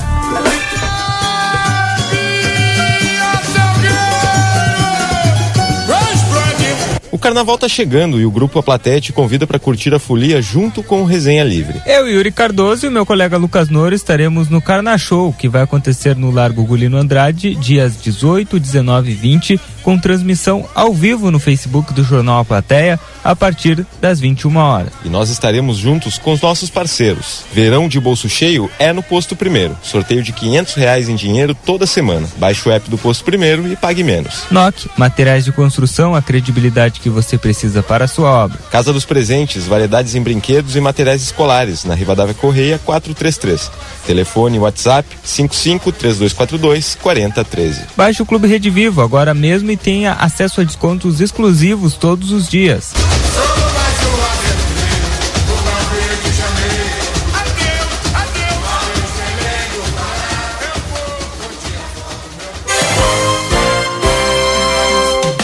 [SPEAKER 13] Carnaval tá chegando e o grupo A Plateia te convida para curtir a folia junto com o Resenha Livre.
[SPEAKER 2] Eu, Yuri Cardoso e o meu colega Lucas Noro estaremos no Carna Show, que vai acontecer no Largo Gulino Andrade, dias 18, 19 e 20 com transmissão ao vivo no Facebook do Jornal A Plateia a partir das 21 horas.
[SPEAKER 13] E nós estaremos juntos com os nossos parceiros. Verão de bolso cheio é no Posto Primeiro. Sorteio de 500 reais em dinheiro toda semana. Baixe o app do Posto Primeiro e pague menos.
[SPEAKER 2] NOC, materiais de construção, a credibilidade que você precisa para a sua obra.
[SPEAKER 13] Casa dos Presentes, variedades em brinquedos e materiais escolares, na Rivadavia Correia 433. Telefone WhatsApp 55 3242 4013.
[SPEAKER 2] Baixe o Clube Rede Vivo agora mesmo e tenha acesso a descontos exclusivos todos os dias.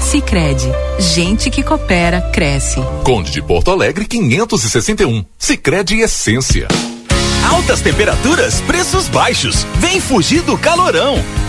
[SPEAKER 4] Sicredi, gente que coopera cresce.
[SPEAKER 5] Conde de Porto Alegre 561. Sicredi Essência.
[SPEAKER 14] Altas temperaturas, preços baixos. Vem fugir do calorão.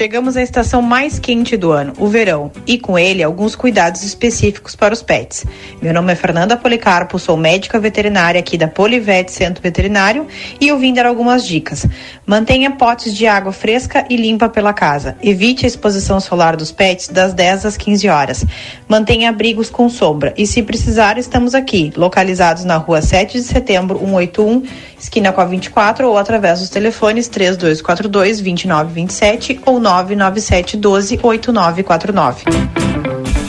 [SPEAKER 15] Chegamos à estação mais quente do ano, o verão, e com ele alguns cuidados específicos para os pets. Meu nome é Fernanda Policarpo, sou médica veterinária aqui da Polivet Centro Veterinário e eu vim dar algumas dicas. Mantenha potes de água fresca e limpa pela casa. Evite a exposição solar dos pets das 10 às 15 horas. Mantenha abrigos com sombra e se precisar, estamos aqui, localizados na rua 7 de setembro, 181, esquina com a 24 ou através dos telefones 3242 2927 ou 997 12 8949.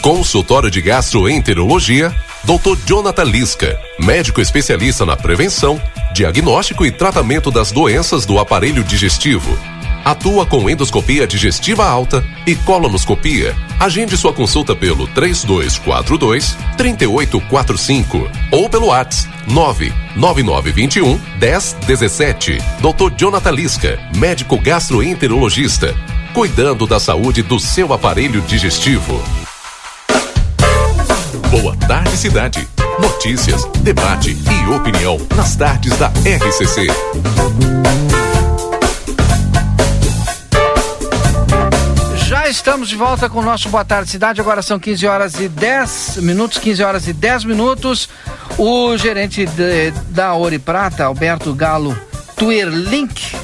[SPEAKER 5] Consultório de Gastroenterologia, Dr. Jonathan Lisca, médico especialista na prevenção, diagnóstico e tratamento das doenças do aparelho digestivo. Atua com endoscopia digestiva alta e colonoscopia. Agende sua consulta pelo 3242 3845 ou pelo WhatsApp 99921 1017. Dr. Jonathan Lisca, médico gastroenterologista, cuidando da saúde do seu aparelho digestivo. Boa tarde, cidade. Notícias, debate e opinião nas tardes da RCC.
[SPEAKER 1] Já estamos de volta com o nosso Boa Tarde Cidade. Agora são 15 horas e 10 minutos, 15 horas e 10 minutos. O gerente de, da Ouro Prata, Alberto Galo Twirlink,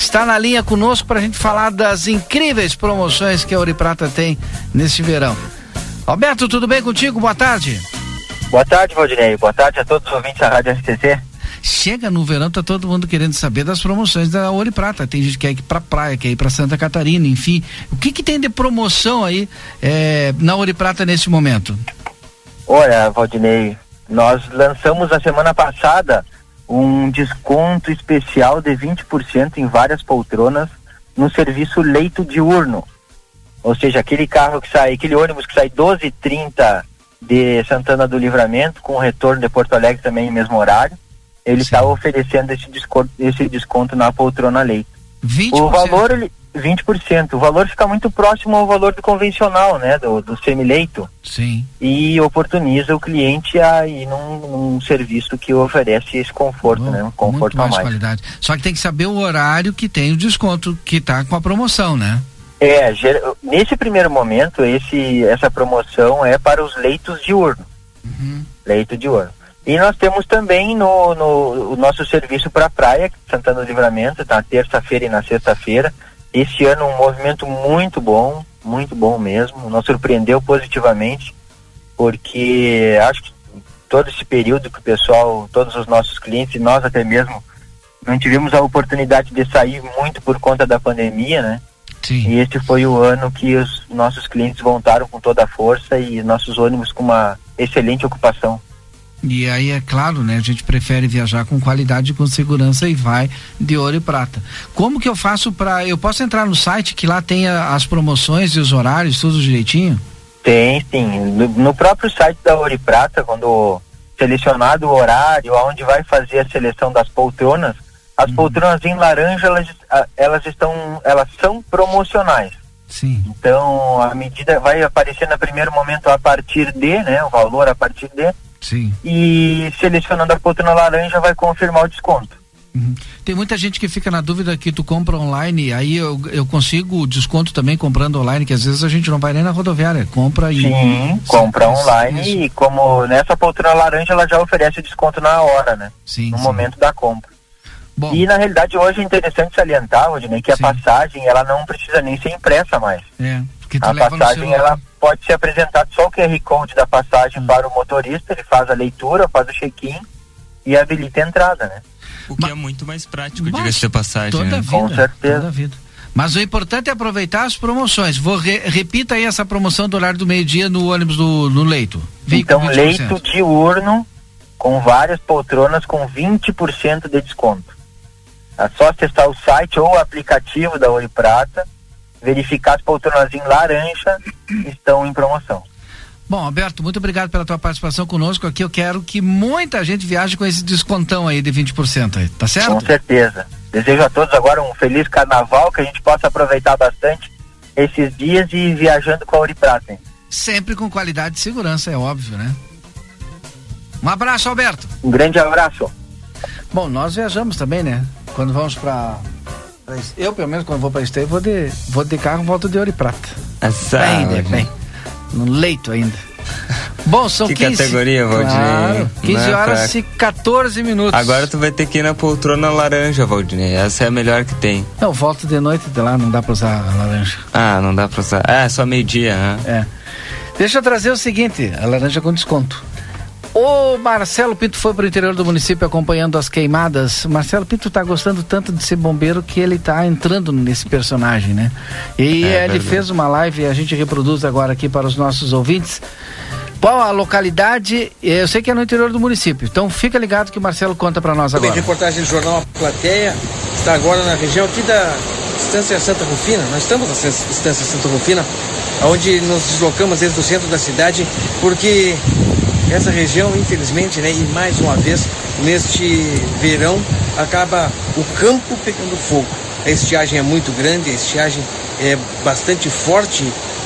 [SPEAKER 1] está na linha conosco para a gente falar das incríveis promoções que a Ouro Prata tem nesse verão. Alberto, tudo bem contigo? Boa tarde.
[SPEAKER 16] Boa tarde, Valdinei. Boa tarde a todos os ouvintes da Rádio RCC.
[SPEAKER 1] Chega no verão, tá todo mundo querendo saber das promoções da Ouro Prata. Tem gente que quer ir pra praia, quer ir pra Santa Catarina, enfim. O que que tem de promoção aí é, na Ouro Prata nesse momento?
[SPEAKER 16] Olha, Valdinei, nós lançamos na semana passada um desconto especial de 20% em várias poltronas no serviço leito diurno. Ou seja, aquele carro que sai, aquele ônibus que sai 12h30 de Santana do Livramento, com retorno de Porto Alegre também no mesmo horário, ele está oferecendo esse desconto, esse desconto na poltrona leito.
[SPEAKER 1] 20%?
[SPEAKER 16] O valor, ele, 20%. O valor fica muito próximo ao valor do convencional, né? Do, do semileito.
[SPEAKER 1] Sim.
[SPEAKER 16] E oportuniza o cliente a ir num, num serviço que oferece esse conforto, né? Um conforto
[SPEAKER 1] Muito mais,
[SPEAKER 16] mais.
[SPEAKER 1] qualidade. Só que tem que saber o horário que tem o desconto, que tá com a promoção, né?
[SPEAKER 16] É, nesse primeiro momento, esse, essa promoção é para os leitos diurnos. Leito diurno. E nós temos também no, no o nosso serviço para praia, Santana do Livramento, na terça-feira e na sexta-feira. Esse ano um movimento muito bom, muito bom mesmo. Nos surpreendeu positivamente, porque acho que todo esse período que o pessoal, todos os nossos clientes, e nós até mesmo, não tivemos a oportunidade de sair muito por conta da pandemia, né?
[SPEAKER 1] Sim.
[SPEAKER 16] E este foi o ano que os nossos clientes voltaram com toda a força e nossos ônibus com uma excelente ocupação.
[SPEAKER 1] E aí é claro, né? A gente prefere viajar com qualidade e com segurança e vai de ouro e prata. Como que eu faço para eu posso entrar no site que lá tem as promoções e os horários tudo direitinho?
[SPEAKER 16] Tem, sim. No, no próprio site da Ouro e Prata, quando selecionado o horário, aonde vai fazer a seleção das poltronas, as
[SPEAKER 1] Uhum.
[SPEAKER 16] poltronas em laranja elas, elas estão, elas são promocionais.
[SPEAKER 1] Sim.
[SPEAKER 16] Então a medida vai aparecer no primeiro momento a partir de, né, o valor a partir de,
[SPEAKER 1] Sim.
[SPEAKER 16] e selecionando a poltrona laranja vai confirmar o desconto.
[SPEAKER 1] Tem muita gente que fica na dúvida que tu compra online, aí eu, eu consigo desconto também comprando online, que às vezes a gente não vai nem na rodoviária, compra e.
[SPEAKER 16] Sim, compra online e como nessa poltrona laranja ela já oferece desconto na hora, né?
[SPEAKER 1] Sim,
[SPEAKER 16] no
[SPEAKER 1] sim.
[SPEAKER 16] momento da compra. E na realidade hoje é interessante salientar, Rodney, que a passagem ela não precisa nem ser impressa mais.
[SPEAKER 1] É,
[SPEAKER 16] A passagem ela pode ser apresentada só o QR Code da
[SPEAKER 1] Hum.
[SPEAKER 16] passagem para o motorista, ele faz a leitura, faz o check-in e habilita a entrada, né?
[SPEAKER 2] O que é muito mais prático, diga-se de passagem.
[SPEAKER 1] Toda
[SPEAKER 2] né?
[SPEAKER 1] a vida. Toda a vida. Mas o importante é aproveitar as promoções. Vou re- repita aí essa promoção do horário do meio-dia no ônibus do no leito.
[SPEAKER 16] Então,
[SPEAKER 1] 20%.
[SPEAKER 16] leito diurno com várias poltronas com 20% de desconto. É só acessar o site ou o aplicativo da Ouro Prata, verificar as poltronas em laranja estão em promoção.
[SPEAKER 1] Bom, Alberto, muito obrigado pela tua participação conosco aqui. Eu quero que muita gente viaje com esse descontão aí de 20% aí, tá certo?
[SPEAKER 16] Com certeza. Desejo a todos agora um feliz carnaval, que a gente possa aproveitar bastante esses dias e ir viajando com a Ouro Prata. hein?
[SPEAKER 1] Sempre com qualidade e segurança, é óbvio, né? Um abraço, Alberto.
[SPEAKER 16] Um grande abraço.
[SPEAKER 1] Bom, nós viajamos também, né? Quando vamos pra. Eu, pelo menos, quando vou pra Esteio, vou de, vou de carro, volto de ouro e prata.
[SPEAKER 2] Azar,
[SPEAKER 1] Bem, né, bem. No leito ainda. Bom, são
[SPEAKER 2] Que
[SPEAKER 1] 15.
[SPEAKER 2] categoria, Valdinei.
[SPEAKER 1] Claro, 15
[SPEAKER 2] Não é
[SPEAKER 1] horas
[SPEAKER 2] pra-
[SPEAKER 1] e 14 minutos.
[SPEAKER 2] Agora tu vai ter que ir na poltrona laranja, Valdinei. Essa é a melhor que tem.
[SPEAKER 1] Não, volto de noite de lá, não dá pra usar a laranja.
[SPEAKER 2] Ah, não dá pra usar. Ah, é só meio-dia, né?
[SPEAKER 1] É. Deixa eu trazer o seguinte, a laranja com desconto. O Marcelo Pinto foi para o interior do município acompanhando as queimadas. Marcelo Pinto está gostando tanto de ser bombeiro que ele está entrando nesse personagem, né? E
[SPEAKER 2] É
[SPEAKER 1] ele
[SPEAKER 2] verdade.
[SPEAKER 1] fez uma live e a gente reproduz agora aqui para os nossos ouvintes. Qual a localidade? Eu sei que é no interior do município. Então fica ligado que o Marcelo conta para nós
[SPEAKER 17] Bem,
[SPEAKER 1] agora.
[SPEAKER 17] reportagem do jornal A Plateia está agora na região aqui da Estância Santa Rufina. Nós estamos na Estância Santa Rufina, onde nos deslocamos desde o centro da cidade, porque essa região, infelizmente, né, e mais uma vez, neste verão, acaba o campo pegando fogo. A estiagem é muito grande, a estiagem é bastante forte,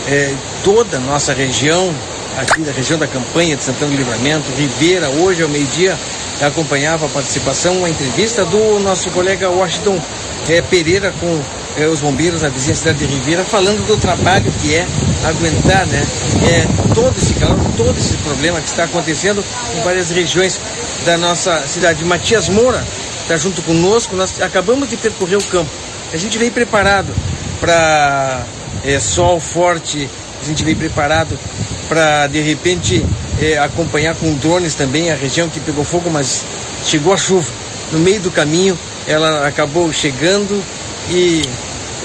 [SPEAKER 17] é, toda a nossa região, aqui da região da campanha de Santana do Livramento, Ribeira, hoje ao meio-dia, acompanhava a participação, a entrevista do nosso colega Washington eh, Pereira com eh, os bombeiros na vizinha cidade de Ribeira, falando do trabalho que é aguentar né, eh, todo esse calor, todo esse problema que está acontecendo em várias regiões da nossa cidade. Matias Moura está junto conosco, nós acabamos de percorrer o campo. A gente veio preparado para é, sol forte, a gente veio preparado para de repente é, acompanhar com drones também a região que pegou fogo, mas chegou a chuva. No meio do caminho ela acabou chegando e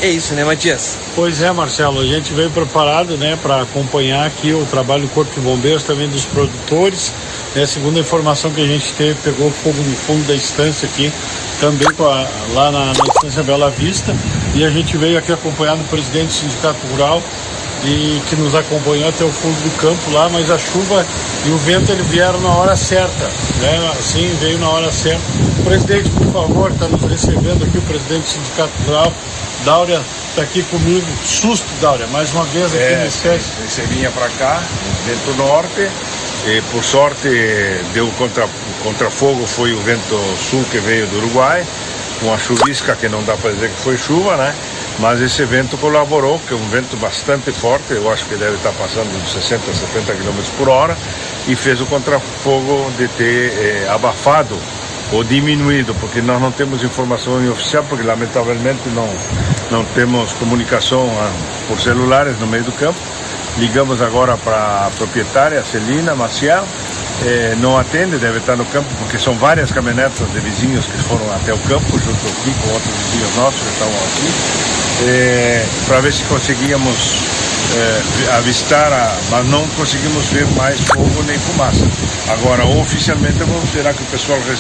[SPEAKER 17] é isso, né, Matias?
[SPEAKER 18] Pois é, Marcelo, a gente veio preparado, né, para acompanhar aqui o trabalho do Corpo de Bombeiros, também dos produtores. Né, segundo a informação que a gente teve, pegou fogo no fundo da estância aqui, também lá na, na estância Bela Vista. E a gente veio aqui acompanhado do presidente do Sindicato Rural e que nos acompanhou até o fundo do campo lá, mas a chuva e o vento ele vieram na hora certa, né? Assim, veio na hora certa. Presidente, por favor, está nos recebendo aqui o presidente do Sindicato Rural, Dáurea está aqui comigo. Susto, Dáurea, mais uma vez aqui
[SPEAKER 19] É,
[SPEAKER 18] nesse teste.
[SPEAKER 19] Você vinha para cá, vento norte, e por sorte deu contra, contra fogo foi o vento sul que veio do Uruguai, com a chuvisca que não dá para dizer que foi chuva, né? Mas esse vento colaborou, que é um vento bastante forte, eu acho que deve estar passando de 60 a 70 km por hora, e fez o contrafogo de ter eh, abafado ou diminuído, porque nós não temos informação oficial, porque lamentavelmente não, não temos comunicação ah, por celulares no meio do campo. Ligamos agora para a proprietária, Celina Maciel, eh, não atende, deve estar no campo, porque são várias caminhonetas de vizinhos que foram até o campo, junto aqui com outros vizinhos nossos que estavam aqui, para ver se conseguíamos eh, avistar, a, mas não conseguimos ver mais fogo nem fumaça. Agora, oficialmente, vamos esperar que o pessoal res,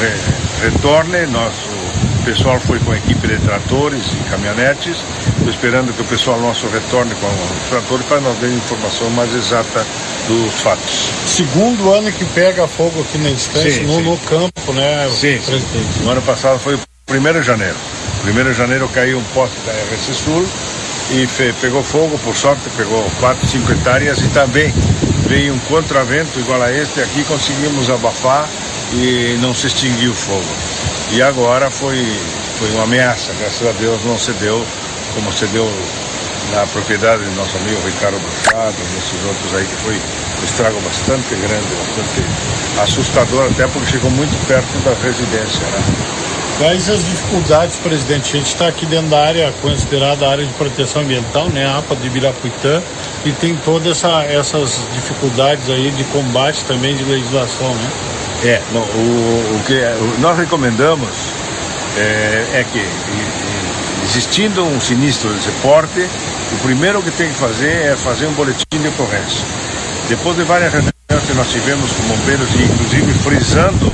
[SPEAKER 19] re, retorne. Nosso pessoal foi com a equipe de tratores e caminhonetes. Estou esperando que o pessoal nosso retorne com os tratores para nos dar informação mais exata dos fatos.
[SPEAKER 18] Segundo ano que pega fogo aqui na instância,
[SPEAKER 19] Sim,
[SPEAKER 18] no,
[SPEAKER 19] sim.
[SPEAKER 18] no campo, né,
[SPEAKER 19] Sim,
[SPEAKER 18] presidente?
[SPEAKER 19] No ano passado foi 1 de janeiro. 1 de janeiro caiu um poste da RC Sul e pegou fogo, por sorte, pegou 4, 5 hectares e também veio um contravento igual a este aqui, conseguimos abafar e não se extinguiu o fogo. E agora foi, foi uma ameaça, graças a Deus não se deu como se deu na propriedade do nosso amigo Ricardo Bruchado, nesses outros aí, que foi um estrago bastante grande, bastante assustador, até porque chegou muito perto da residência. Né?
[SPEAKER 18] Quais as dificuldades, presidente? A gente está aqui dentro da área considerada área de proteção ambiental, né, a APA de Ibirapuitã, e tem todas essa, essas dificuldades aí de combate também de legislação, né?
[SPEAKER 19] É, o, o que o- nós recomendamos é, é que, existindo um sinistro desse porte, o primeiro que tem que fazer é fazer um boletim de ocorrência. Depois de várias reuniões que nós tivemos com bombeiros, e inclusive frisando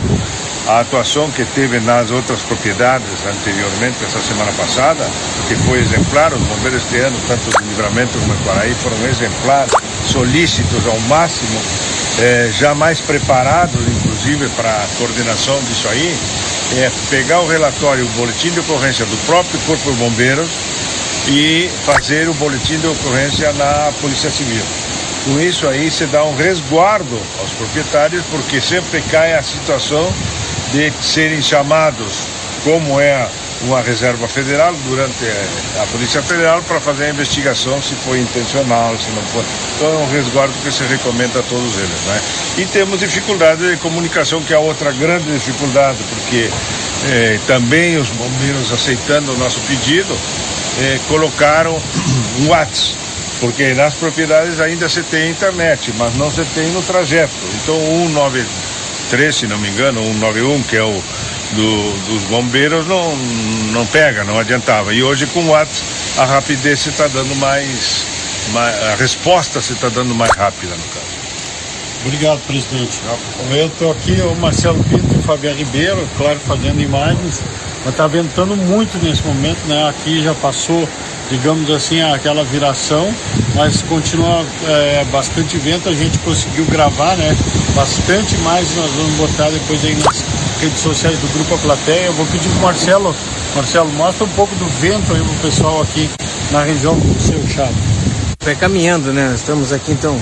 [SPEAKER 19] a atuação que teve nas outras propriedades anteriormente, essa semana passada, que foi exemplar, os bombeiros este ano, tanto do Livramento como do Paraí, foram exemplares, solícitos ao máximo, eh, já mais preparados, inclusive, para a coordenação disso aí, é pegar o relatório, o boletim de ocorrência do próprio Corpo de Bombeiros e fazer o boletim de ocorrência na Polícia Civil. Com isso aí se dá um resguardo aos proprietários, porque sempre cai a situação de serem chamados, como é uma reserva federal, durante eh, a Polícia Federal, para fazer a investigação se foi intencional, se não foi. Então é um resguardo que se recomenda a todos eles. Né? E temos dificuldade de comunicação, que é outra grande dificuldade, porque eh, também os bombeiros, aceitando o nosso pedido, eh, colocaram um WhatsApp porque nas propriedades ainda se tem internet, mas não se tem no trajeto. Então, o 193, se não me engano, o 191, que é o do- dos bombeiros, não, não pega, não adiantava. E hoje, com o WhatsApp, a rapidez se está dando mais, mais. A resposta se está dando mais rápida, no caso.
[SPEAKER 18] Obrigado, presidente. Eu estou aqui, o Marcelo Pinto e o Fabiano Ribeiro, claro, fazendo imagens, mas está ventando muito nesse momento, né? Aqui já passou, digamos assim, aquela viração, mas continua é, bastante vento, a gente conseguiu gravar, né? Bastante mais, nós vamos botar depois aí nas redes sociais do Grupo A Plateia. Eu vou pedir pro Marcelo, Marcelo, mostra um pouco do vento aí pro pessoal aqui na região do seu chá.
[SPEAKER 17] Vai caminhando, né? Estamos aqui então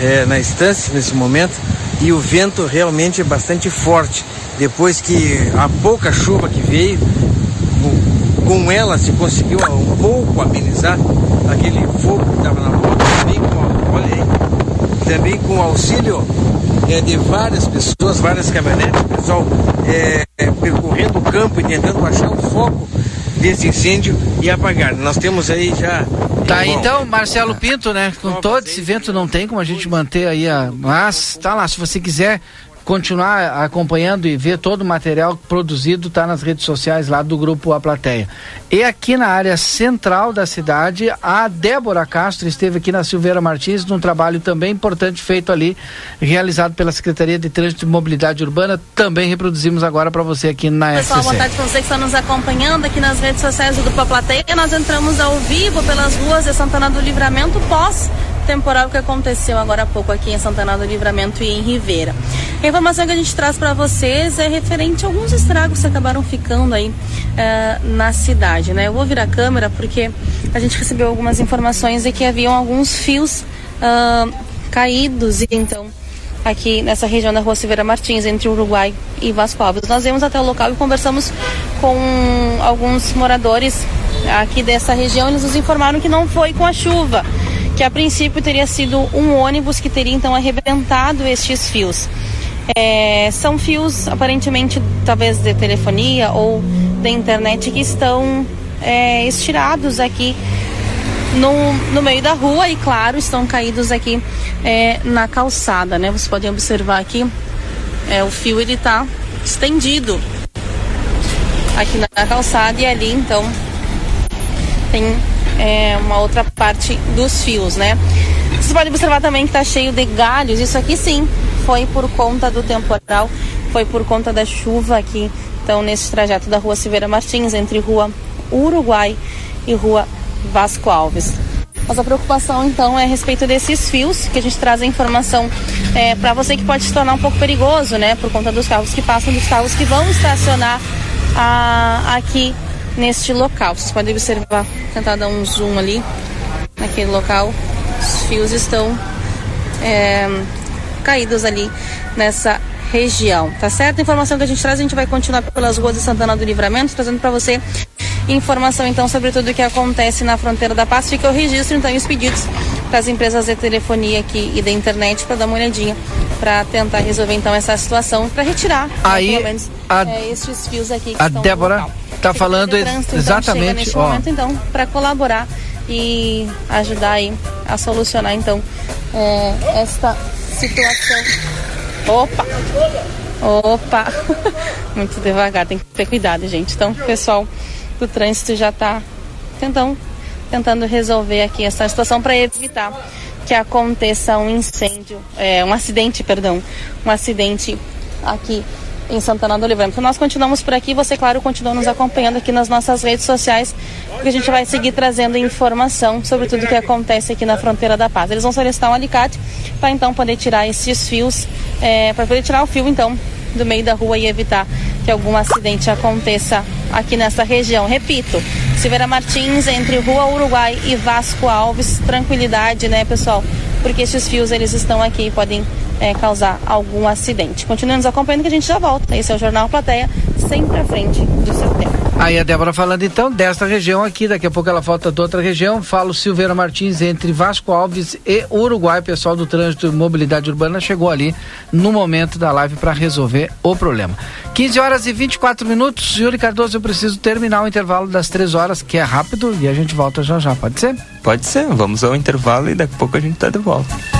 [SPEAKER 17] é, na estância nesse momento e o vento realmente é bastante forte. Depois que a pouca chuva que veio, com ela se conseguiu um pouco amenizar aquele fogo que estava na moto, também com, olha aí, também com o auxílio é, de várias pessoas, várias caminhonetes, o pessoal é, percorrendo o campo e tentando achar o foco desse incêndio e apagar. Nós temos aí já
[SPEAKER 1] Tá,
[SPEAKER 17] Bom,
[SPEAKER 1] então, Marcelo Pinto, né? Com todo esse vento não tem como a gente manter aí a. Mas tá lá, se você quiser continuar acompanhando e ver todo o material produzido, tá nas redes sociais lá do grupo A Plateia. E aqui na área central da cidade, a Débora Castro esteve aqui na Silveira Martins num trabalho também importante feito ali, realizado pela Secretaria de Trânsito e Mobilidade Urbana. Também reproduzimos agora para você aqui na
[SPEAKER 3] Pessoal, boa
[SPEAKER 1] SCC.
[SPEAKER 3] tarde para você que está nos acompanhando aqui nas redes sociais do Grupo A Plateia. Nós entramos ao vivo pelas ruas de Santana do Livramento pós temporal que aconteceu agora há pouco aqui em Santana do Livramento e em Ribeira. A informação que a gente traz para vocês é referente a alguns estragos que acabaram ficando aí eh, na cidade, né? Eu vou virar a câmera porque a gente recebeu algumas informações de que haviam alguns fios ah, caídos então aqui nessa região da Rua Silveira Martins, entre Uruguai e Vasco Alves. Nós viemos até o local e conversamos com alguns moradores aqui dessa região. Eles nos informaram que não foi com a chuva, que a princípio teria sido um ônibus que teria então arrebentado estes fios. É, são fios aparentemente talvez de telefonia ou da internet que estão é, estirados aqui no, no meio da rua e, claro, estão caídos aqui é, na calçada, né? Vocês podem observar aqui, é, o fio ele tá estendido aqui na calçada e ali, então, tem é, uma outra parte dos fios, né? Você pode observar também que tá cheio de galhos. Isso aqui sim foi por conta do temporal, foi por conta da chuva aqui. Então, nesse trajeto da rua Silveira Martins, entre rua Uruguai e rua Vasco Alves. Nossa preocupação então é a respeito desses fios, que a gente traz a informação é, para você que pode se tornar um pouco perigoso, né? Por conta dos carros que passam, dos carros que vão estacionar a, aqui neste local. Vocês podem observar, tentar dar um zoom ali naquele local. Os fios estão é, caídos ali nessa região, tá certo? A informação que a gente traz, a gente vai continuar pelas ruas de Santana do Livramento, trazendo para você informação então sobre tudo o que acontece na fronteira da paz. Fica o registro então e os pedidos para as empresas de telefonia aqui e da internet para dar uma olhadinha para tentar resolver então essa situação para retirar né,
[SPEAKER 1] aí
[SPEAKER 3] né, pelo menos
[SPEAKER 1] a,
[SPEAKER 3] é, estes fios aqui que
[SPEAKER 1] a
[SPEAKER 3] estão
[SPEAKER 1] Débora está falando
[SPEAKER 3] trânsito,
[SPEAKER 1] exatamente
[SPEAKER 3] então, neste
[SPEAKER 1] ó,
[SPEAKER 3] momento então para colaborar e ajudar aí a solucionar então é, esta situação. Opa! Opa! Muito devagar tem que ter cuidado gente. Então pessoal do trânsito já está tentando, tentando resolver aqui essa situação para evitar que aconteça um incêndio, é, um acidente, perdão, um acidente aqui em Santana do Livramento. Então nós continuamos por aqui, você, claro, continua nos acompanhando aqui nas nossas redes sociais, porque a gente vai seguir trazendo informação sobre tudo que acontece aqui na fronteira da paz. Eles vão solicitar um alicate para então poder tirar esses fios, é, para poder tirar o fio então do meio da rua e evitar que algum acidente aconteça aqui nessa região. Repito, Silveira Martins entre Rua Uruguai e Vasco Alves, tranquilidade, né, pessoal? Porque esses fios eles estão aqui e podem é, causar algum acidente. Continue nos acompanhando que a gente já volta. Esse é o Jornal Plateia, sempre à frente do seu tempo.
[SPEAKER 1] Aí a Débora falando então desta região aqui, daqui a pouco ela volta de outra região. Falo Silveira Martins entre Vasco Alves e Uruguai. Pessoal do Trânsito e Mobilidade Urbana chegou ali no momento da live para resolver o problema. 15 horas e 24 minutos. Yuri Cardoso, eu preciso terminar o intervalo das 3 horas, que é rápido, e a gente volta já já. Pode ser?
[SPEAKER 2] Pode ser. Vamos ao intervalo e daqui a pouco a gente tá de volta.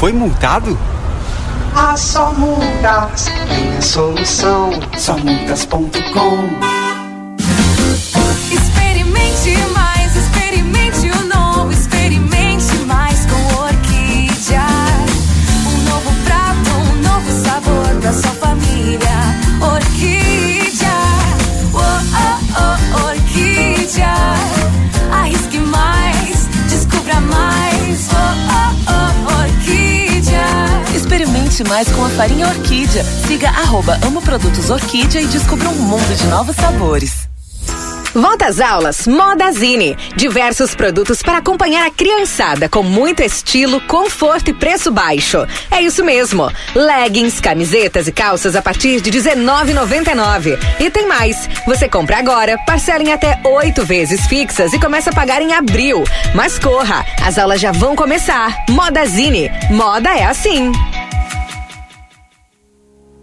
[SPEAKER 20] Foi multado?
[SPEAKER 21] Ah, só multas tem a solução. Somultas.com
[SPEAKER 9] Experimente mais, Mais com
[SPEAKER 22] a farinha Orquídea. Siga arroba Amo Produtos Orquídea e descubra um mundo de novos sabores.
[SPEAKER 23] Volta às aulas, Modazine. Diversos produtos para acompanhar a criançada com muito estilo, conforto e preço baixo. É isso mesmo. Leggings, camisetas e calças a partir de R$19,99. E tem mais. Você compra agora, parcela em até oito vezes fixas e começa a pagar em abril. Mas corra, as aulas já vão começar. Modazine. Moda é assim.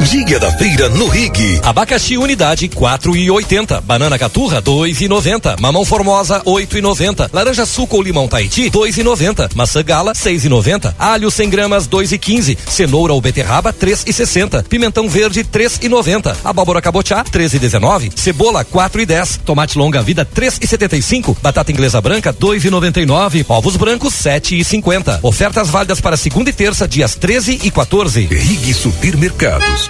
[SPEAKER 24] Dia da feira no Rig.
[SPEAKER 25] Abacaxi unidade 4 e 80. Banana caturra 2 e 90. Mamão formosa 8 e 90. Laranja suco ou limão Tahiti 2 e 90. Maçã gala 6 e 90. Alho 100 gramas 2 e 15. Cenoura ou beterraba 3 e 60. Pimentão verde 3 e 90. Abóbora cabotiá 13 e 19. Cebola 4 e 10. Tomate longa vida 3 e 75. Batata inglesa branca 2 e 99. Ovos brancos 7 e 50. Ofertas válidas para segunda e terça dias 13 e 14.
[SPEAKER 24] Rig Supermercados.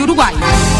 [SPEAKER 26] Uruguai.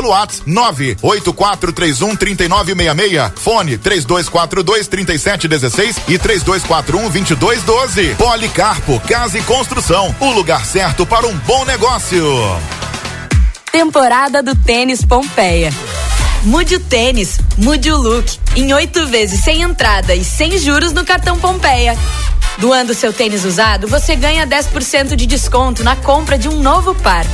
[SPEAKER 27] WhatsApp 98431 3966. Fone 3242 3716 e 3241 2212. Policarpo Casa e Construção. O lugar certo para um bom negócio.
[SPEAKER 28] Temporada do Tênis Pompeia. Mude o tênis, mude o look. Em oito vezes sem entrada e sem juros no cartão Pompeia. Doando seu tênis usado, você ganha 10% de desconto na compra de um novo par.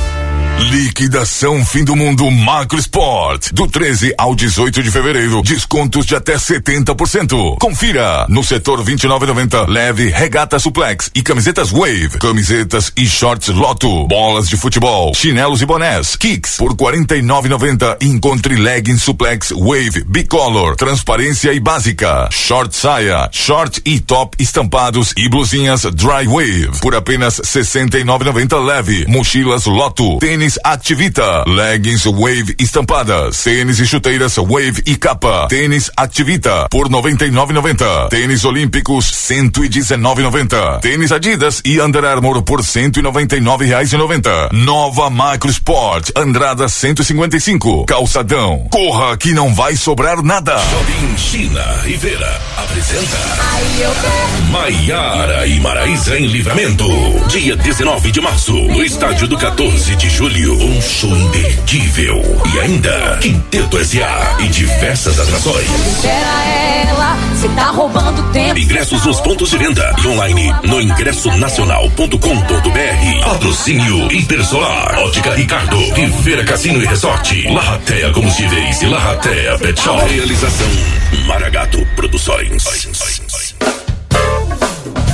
[SPEAKER 24] Liquidação Fim do Mundo Macro Sport. Do 13 ao 18 de fevereiro. Descontos de até 70%. Confira. No setor 29,90. Leve regata suplex e camisetas Wave. Camisetas e shorts Loto. Bolas de futebol. Chinelos e bonés. Kicks por 49,90. Encontre leggings suplex Wave Bicolor. Transparência e básica. Short saia. Short e top estampados e blusinhas Dry Wave por apenas 69,90 leve. Mochilas Loto. Tênis Activita. Leggings Wave estampadas. Tênis e chuteiras Wave e capa. Tênis Activita por 99,90. Tênis Olímpicos 119,90. Tênis Adidas e Under Armour por 199 reais e 90. Nova Macro Sport Andrada 155. Calçadão. Corra que não vai sobrar nada. Shopping China Rivera apresenta Maiara e Maraísa em Livramento. Dia 19 de março, no estádio do 14 de julho. Um show imperdível. E ainda, Quinteto S.A. e diversas atrações.
[SPEAKER 29] Espera ela, você tá roubando tempo.
[SPEAKER 24] Ingressos nos pontos de venda e online no ingressonacional.com.br. Patrocínio Intersolar, Ótica Ricardo, Rivera Cassino e Resort, Larratea Combustíveis e Larratea Pet Shop. Realização Maragato Produções.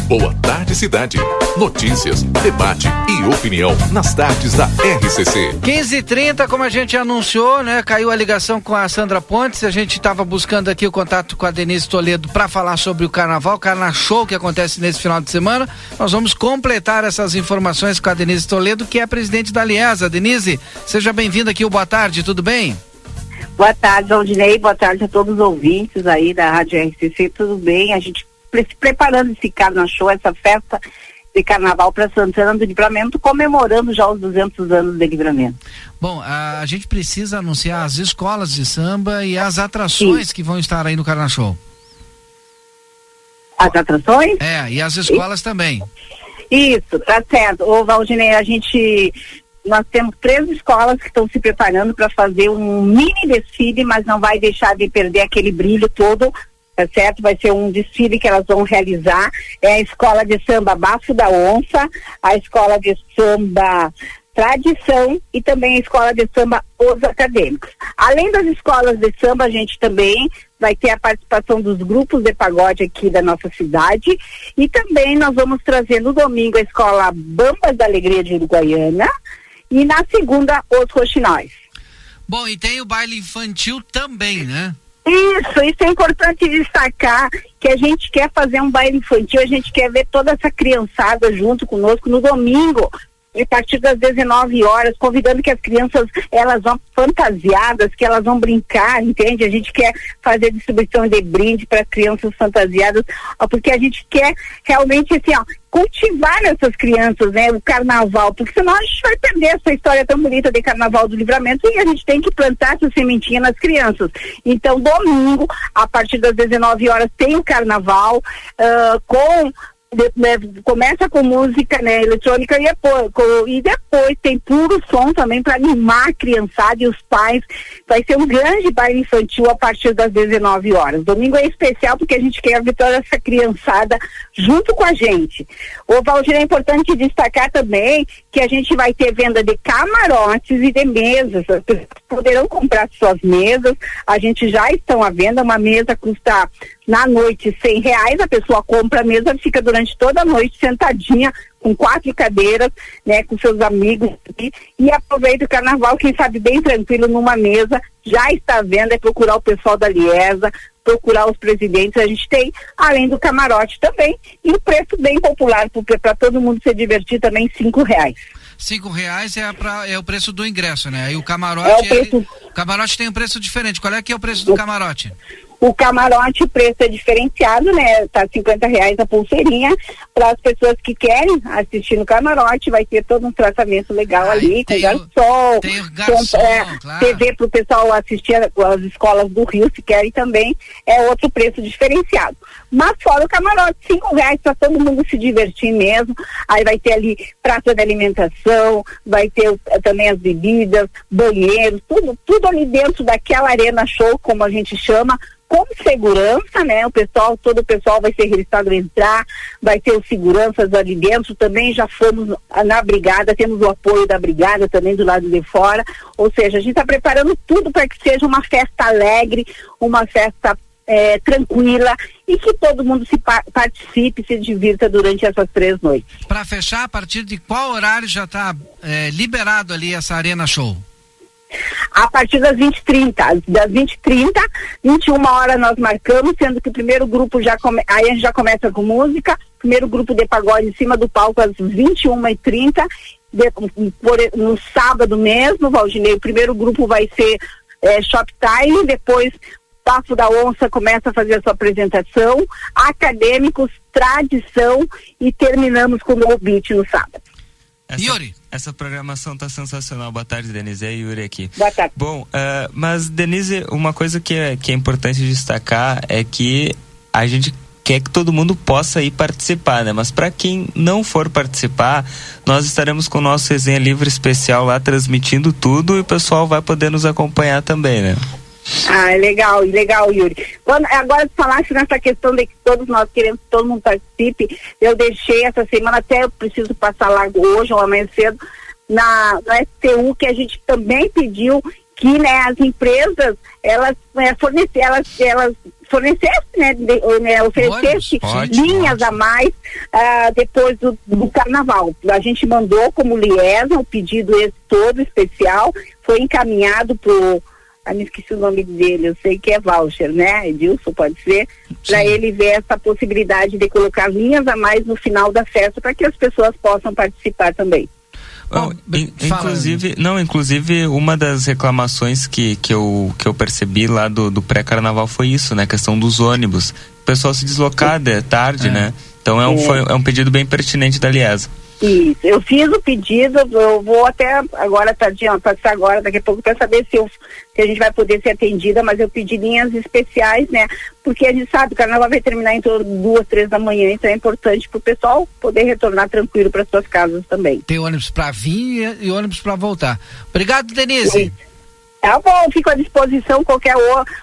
[SPEAKER 5] Boa tarde, cidade. Notícias, debate e opinião nas tardes da RCC.
[SPEAKER 1] 15h30, como a gente anunciou, né? Caiu a ligação com a Sandra Pontes. A gente estava buscando aqui o contato com a Denise Toledo para falar sobre o carnaval, o Carna Show que acontece nesse final de semana. Nós vamos completar essas informações com a Denise Toledo, que é a presidente da Aliesa. Denise, seja bem-vinda aqui. Boa tarde, tudo bem?
[SPEAKER 30] Boa tarde, Aldinei. Boa tarde a todos os ouvintes aí da Rádio RCC. Tudo bem? A gente se preparando esse Carna Show, essa festa de carnaval para Santana do Livramento, comemorando já os 200 anos de Livramento.
[SPEAKER 1] Bom, a, gente precisa anunciar as escolas de samba e as atrações que vão estar aí no Carna Show.
[SPEAKER 30] As atrações?
[SPEAKER 1] É, e as escolas também.
[SPEAKER 30] Isso, tá certo. Ô, Valdinei, a gente. Nós temos três escolas que estão se preparando para fazer um mini desfile, mas não vai deixar de perder aquele brilho todo, tá certo? Vai ser um desfile que elas vão realizar. É a escola de samba Bafo da Onça, a escola de samba Tradição e também a escola de samba Os Acadêmicos. Além das escolas de samba, a gente também vai ter a participação dos grupos de pagode aqui da nossa cidade e também nós vamos trazer no domingo a escola Bambas da Alegria de Uruguaiana e na segunda os Roxinóis.
[SPEAKER 1] Bom, e tem o baile infantil também, né?
[SPEAKER 30] Isso, isso é importante destacar que a gente quer fazer um baile infantil, a gente quer ver toda essa criançada junto conosco no domingo, a partir das 19 horas, convidando que as crianças elas vão fantasiadas, que elas vão brincar, entende? A gente quer fazer distribuição de brinde para crianças fantasiadas, ó, porque a gente quer realmente assim, ó, cultivar essas crianças, né, o carnaval, porque senão a gente vai perder essa história tão bonita de carnaval do livramento e a gente tem que plantar essa sementinha nas crianças. Então, domingo, a partir das 19 horas, tem o carnaval uh, com de, né, começa com música né, eletrônica e depois, com, e depois tem puro som também para animar a criançada e os pais. Vai ser um grande baile infantil a partir das 19 horas. Domingo é especial porque a gente quer ver toda essa criançada junto com a gente. O Valdir é importante destacar também que a gente vai ter venda de camarotes e de mesas. As pessoas poderão comprar suas mesas. A gente já estão à venda. Uma mesa custa na noite cem reais. A pessoa compra a mesa, fica durante toda a noite sentadinha com quatro cadeiras, né, com seus amigos e, e aproveita o carnaval, quem sabe bem tranquilo numa mesa. Já está à venda. É procurar o pessoal da Liesa, procurar os presidentes. A gente tem, além do camarote também, e o preço bem popular, porque para todo mundo se divertir também, cinco reais.
[SPEAKER 1] Cinco reais é, pra, é o preço do ingresso, né? E o camarote.
[SPEAKER 30] É o preço...
[SPEAKER 1] ele- o camarote tem um preço diferente. Qual é que é o preço do camarote?
[SPEAKER 30] O camarote, o preço é diferenciado, né? Tá 50 reais a pulseirinha. Para as pessoas que querem assistir no camarote, vai ter todo um tratamento legal ali, com garçom,
[SPEAKER 1] garçom,
[SPEAKER 30] com, é, TV para o pessoal assistir as escolas do Rio, se querem também, é outro preço diferenciado. Mas fora o camarote, cinco reais para todo mundo se divertir mesmo. Aí vai ter ali praça de alimentação, vai ter eh, também as bebidas, banheiros, tudo, tudo ali dentro daquela arena show, como a gente chama, com segurança, né? O pessoal, todo o pessoal vai ser registrado entrar, vai ter os seguranças ali dentro, também já fomos na brigada, temos o apoio da brigada também do lado de fora, ou seja, a gente está preparando tudo para que seja uma festa alegre, uma festa eh, tranquila e que todo mundo se pa- participe, se divirta durante essas três noites.
[SPEAKER 1] Para fechar, a partir de qual horário já está liberado ali essa Arena Show?
[SPEAKER 30] A partir das 20h30. Das 20h30, 21 horas nós marcamos, sendo que o primeiro grupo já come... aí a gente já começa com música, primeiro grupo de pagode em cima do palco às 21h30. De, por, no sábado mesmo, Valdinei, o primeiro grupo vai ser é, Shoptime, depois Passo da Onça começa a fazer a sua apresentação, acadêmicos, tradição e terminamos com o No Beat no sábado.
[SPEAKER 2] Essa, Yuri. Essa programação tá sensacional. Boa tarde, Denise. É Yuri aqui.
[SPEAKER 30] Boa tarde.
[SPEAKER 2] Bom, eh, mas Denise, uma coisa que é, que é importante destacar é que a gente quer que todo mundo possa ir participar, né? Mas para quem não for participar, nós estaremos com o nosso resenha livre especial lá transmitindo tudo e o pessoal vai poder nos acompanhar também, né?
[SPEAKER 30] Ah, é legal, legal, Yuri. Quando, agora, tu falaste nessa questão de que todos nós queremos que todo mundo participe, eu deixei essa semana, até eu preciso passar lá hoje ou amanhã cedo, na, no STU, que a gente também pediu que né, as empresas, elas, é, fornece, elas, elas fornecessem, né, de, né oferecessem
[SPEAKER 31] Pode,
[SPEAKER 30] linhas a mais ah, depois do, do carnaval. A gente mandou como Liesa o pedido esse todo especial, foi encaminhado pro ah, me esqueci o nome dele, eu sei que é voucher, né? Edilson, pode ser, para ele ver essa possibilidade de colocar linhas a mais no final da festa para que as pessoas possam participar também.
[SPEAKER 2] Bom, in- inclusive, não, inclusive uma das reclamações que, que, eu, que eu percebi lá do, do pré-carnaval foi isso, né? A questão dos ônibus. O pessoal se deslocar de tarde, né? Então é um,
[SPEAKER 30] É.
[SPEAKER 2] foi, é um pedido bem pertinente da Liesa.
[SPEAKER 30] Isso, eu fiz o pedido, eu vou até agora, tadinha, passar agora, daqui a pouco, para saber se, eu, se a gente vai poder ser atendida, mas eu pedi linhas especiais, né? Porque a gente sabe, o carnaval vai terminar em torno de duas, três da manhã, então é importante para o pessoal poder retornar tranquilo para suas casas também.
[SPEAKER 1] Tem ônibus para vir e, e ônibus para voltar. Obrigado, Denise.
[SPEAKER 30] Tá bom, fico à disposição, qualquer,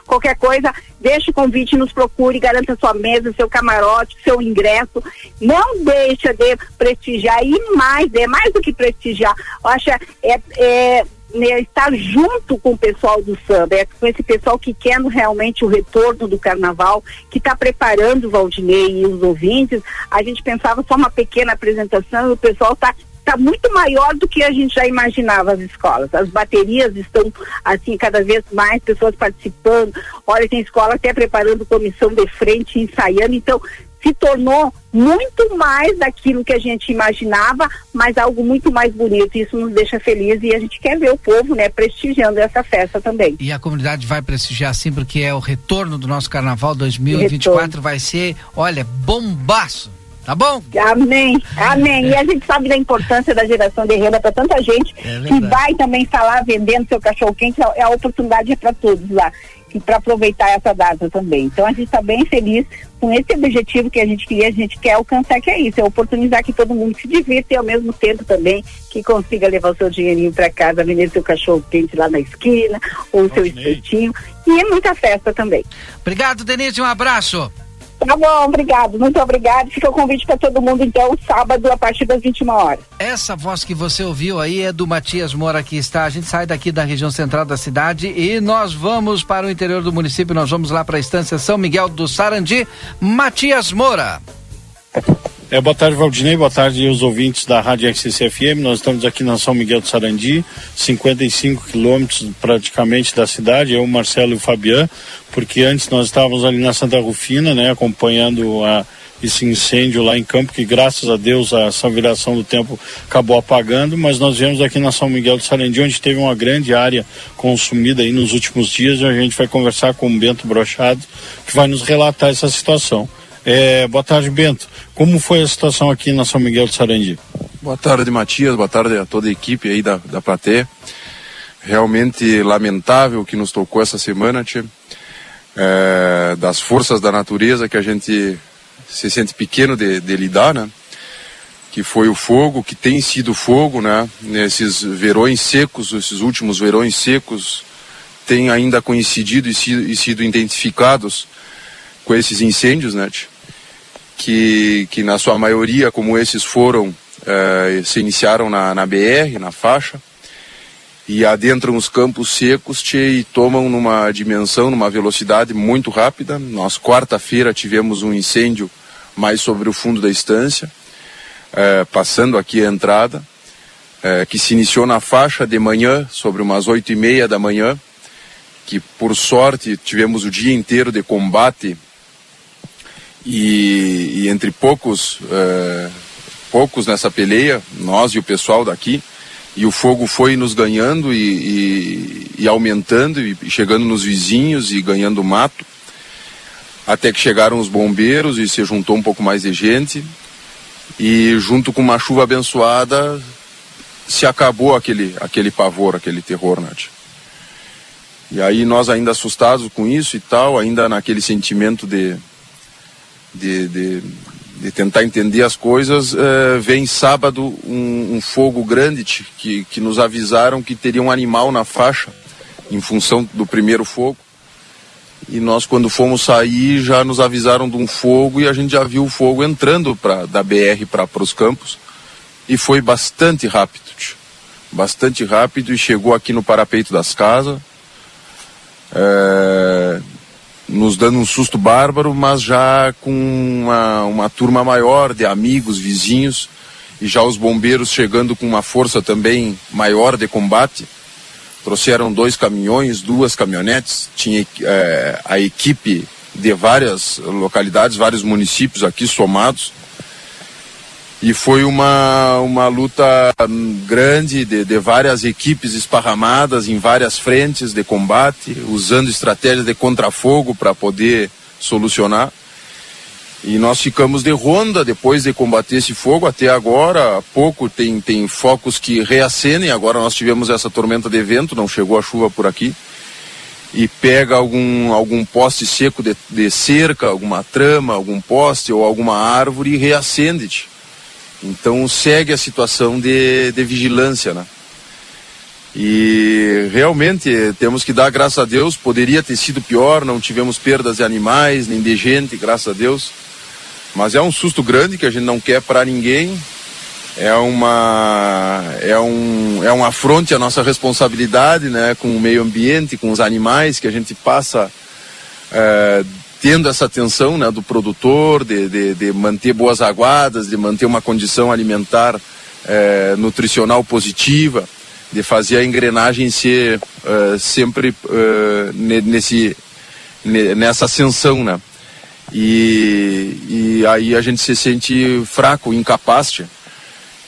[SPEAKER 30] qualquer coisa, deixe o convite, nos procure, garanta sua mesa, seu camarote, seu ingresso. Não deixa de prestigiar e mais, é mais do que prestigiar. Acho é, é, né, estar junto com o pessoal do samba, é com esse pessoal que quer realmente o retorno do carnaval, que está preparando o Valdinei e os ouvintes. A gente pensava só uma pequena apresentação e o pessoal está está muito maior do que a gente já imaginava as escolas. As baterias estão assim cada vez mais pessoas participando. Olha, tem escola até preparando comissão de frente, ensaiando. Então se tornou muito mais daquilo que a gente imaginava, mas algo muito mais bonito. Isso nos deixa felizes e a gente quer ver o povo, né, prestigiando essa festa também.
[SPEAKER 1] E a comunidade vai prestigiar sim, porque é o retorno do nosso carnaval 2024 retorno. vai ser, olha, bombaço. Tá bom?
[SPEAKER 30] Amém, amém. E a gente sabe da importância da geração de renda para tanta gente é que vai também estar lá vendendo seu cachorro quente. É a oportunidade é para todos lá e para aproveitar essa data também. Então a gente está bem feliz com esse objetivo que a gente queria, a gente quer alcançar, que é isso, é oportunizar que todo mundo se divirta e ao mesmo tempo também que consiga levar o seu dinheirinho para casa, vender seu cachorro quente lá na esquina, ou o seu espetinho. E é muita festa também.
[SPEAKER 1] Obrigado, Denise, um abraço.
[SPEAKER 30] Tá bom, obrigado, muito obrigado. Fica o convite para todo mundo, então, sábado, a partir das 21 horas.
[SPEAKER 1] Essa voz que você ouviu aí é do Matias Moura, que está. A gente sai daqui da região central da cidade e nós vamos para o interior do município. Nós vamos lá para a estância São Miguel do Sarandi. Matias Moura.
[SPEAKER 18] É, boa tarde, Valdinei. Boa tarde os ouvintes da Rádio XCFM. Nós estamos aqui na São Miguel do Sarandi, 55 quilômetros praticamente da cidade. Eu, Marcelo e o Fabiano, porque antes nós estávamos ali na Santa Rufina, né, acompanhando a, esse incêndio lá em campo, que graças a Deus essa viração do tempo acabou apagando, mas nós viemos aqui na São Miguel do Sarandi, onde teve uma grande área consumida aí nos últimos dias, e a gente vai conversar com o Bento Brochado, que vai nos relatar essa situação. É, boa tarde, Bento. Como foi a situação aqui na São Miguel do Sarandi?
[SPEAKER 31] Boa tarde, Matias. Boa tarde a toda a equipe aí da, da plateia. Realmente lamentável o que nos tocou essa semana, tia. É, das forças da natureza que a gente se sente pequeno de, de lidar, né? Que foi o fogo, que tem sido fogo, né? Nesses verões secos, esses últimos verões secos, tem ainda coincidido e sido, e sido identificados com esses incêndios, né? Tia? Que, que na sua maioria, como esses foram, eh, se iniciaram na, na BR, na faixa, e adentram os campos secos tchê, e tomam numa dimensão, numa velocidade muito rápida. Nós, quarta-feira, tivemos um incêndio mais sobre o fundo da estância, eh, passando aqui a entrada, eh, que se iniciou na faixa de manhã, sobre umas oito e meia da manhã, que por sorte tivemos o dia inteiro de combate e, e entre poucos, é, poucos nessa peleia, nós e o pessoal daqui, e o fogo foi nos ganhando e, e, e aumentando e chegando nos vizinhos e ganhando mato, até que chegaram os bombeiros e se juntou um pouco mais de gente e junto com uma chuva abençoada se acabou aquele aquele pavor, aquele terror, Nath. E aí nós ainda assustados com isso e tal, ainda naquele sentimento de de, de, de tentar entender as coisas, uh, vem sábado um, um, fogo grande que, que nos avisaram que teria um animal na faixa, em função do primeiro fogo. E nós, quando fomos sair, já nos avisaram de um fogo e a gente já viu o fogo entrando pra, da BR para os campos. E foi bastante rápido, bastante rápido e chegou aqui no parapeito das casas. É, nos dando um susto bárbaro, mas já com uma, uma turma maior de amigos, vizinhos, e já os bombeiros chegando com uma força também maior de combate. Trouxeram dois caminhões, duas caminhonetes, tinha é, a equipe de várias localidades, vários municípios aqui somados, e foi uma, uma luta grande de, de várias equipes esparramadas em várias frentes de combate, usando estratégias de contrafogo para poder solucionar. E nós ficamos de ronda depois de combater esse fogo. Até agora, há pouco, tem, tem focos que reacendem. Agora nós tivemos essa tormenta de vento, não chegou a chuva por aqui. E pega algum, algum poste seco de, de cerca, alguma trama, algum poste ou alguma árvore e reacende. -te. Então segue a situação de, de vigilância, né? E realmente temos que dar graças a Deus, poderia ter sido pior, não tivemos perdas de animais, nem de gente, graças a Deus. Mas é um susto grande que a gente não quer para ninguém. É uma é um é um afronte à nossa responsabilidade, né, com o meio ambiente, com os animais que a gente passa é, tendo essa atenção né, do produtor, de, de, de, manter boas aguadas, de manter uma condição alimentar é, nutricional positiva, de fazer a engrenagem ser uh, sempre uh, nesse, nessa ascensão, né? E, e aí a gente se sente fraco, incapaz.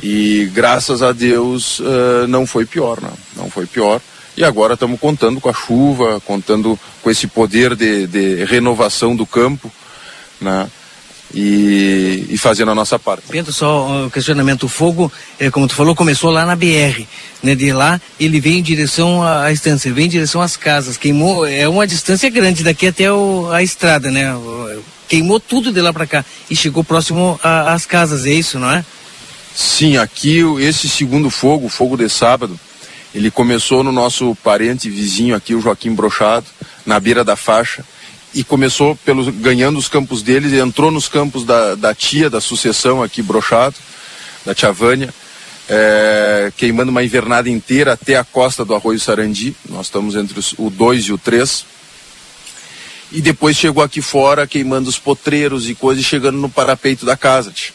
[SPEAKER 31] E graças a Deus uh, não foi pior, não. Não foi pior. E agora estamos contando com a chuva, contando com esse poder de, de renovação do campo, né? E, e, fazendo a nossa parte.
[SPEAKER 17] Pedro, só o questionamento. O fogo, é, como tu falou, começou lá na BR. Né? De lá ele veio em direção à, à estância, veio em direção às casas. Queimou, é uma distância grande daqui até o, a estrada, né? Queimou tudo de lá para cá e chegou próximo às casas, é isso, não é?
[SPEAKER 31] Sim, aqui esse segundo fogo, o fogo de sábado, ele começou no nosso parente vizinho aqui, o Joaquim Brochado, na beira da faixa, e começou ganhando os campos deles, e entrou nos campos da, da tia da sucessão aqui, Brochado, da tia Vânia, é, queimando uma invernada inteira até a costa do Arroio Sarandi. Nós estamos entre os, o 2 e o 3. E depois chegou aqui fora, queimando os potreiros e coisas, chegando no parapeito da casa. Tia.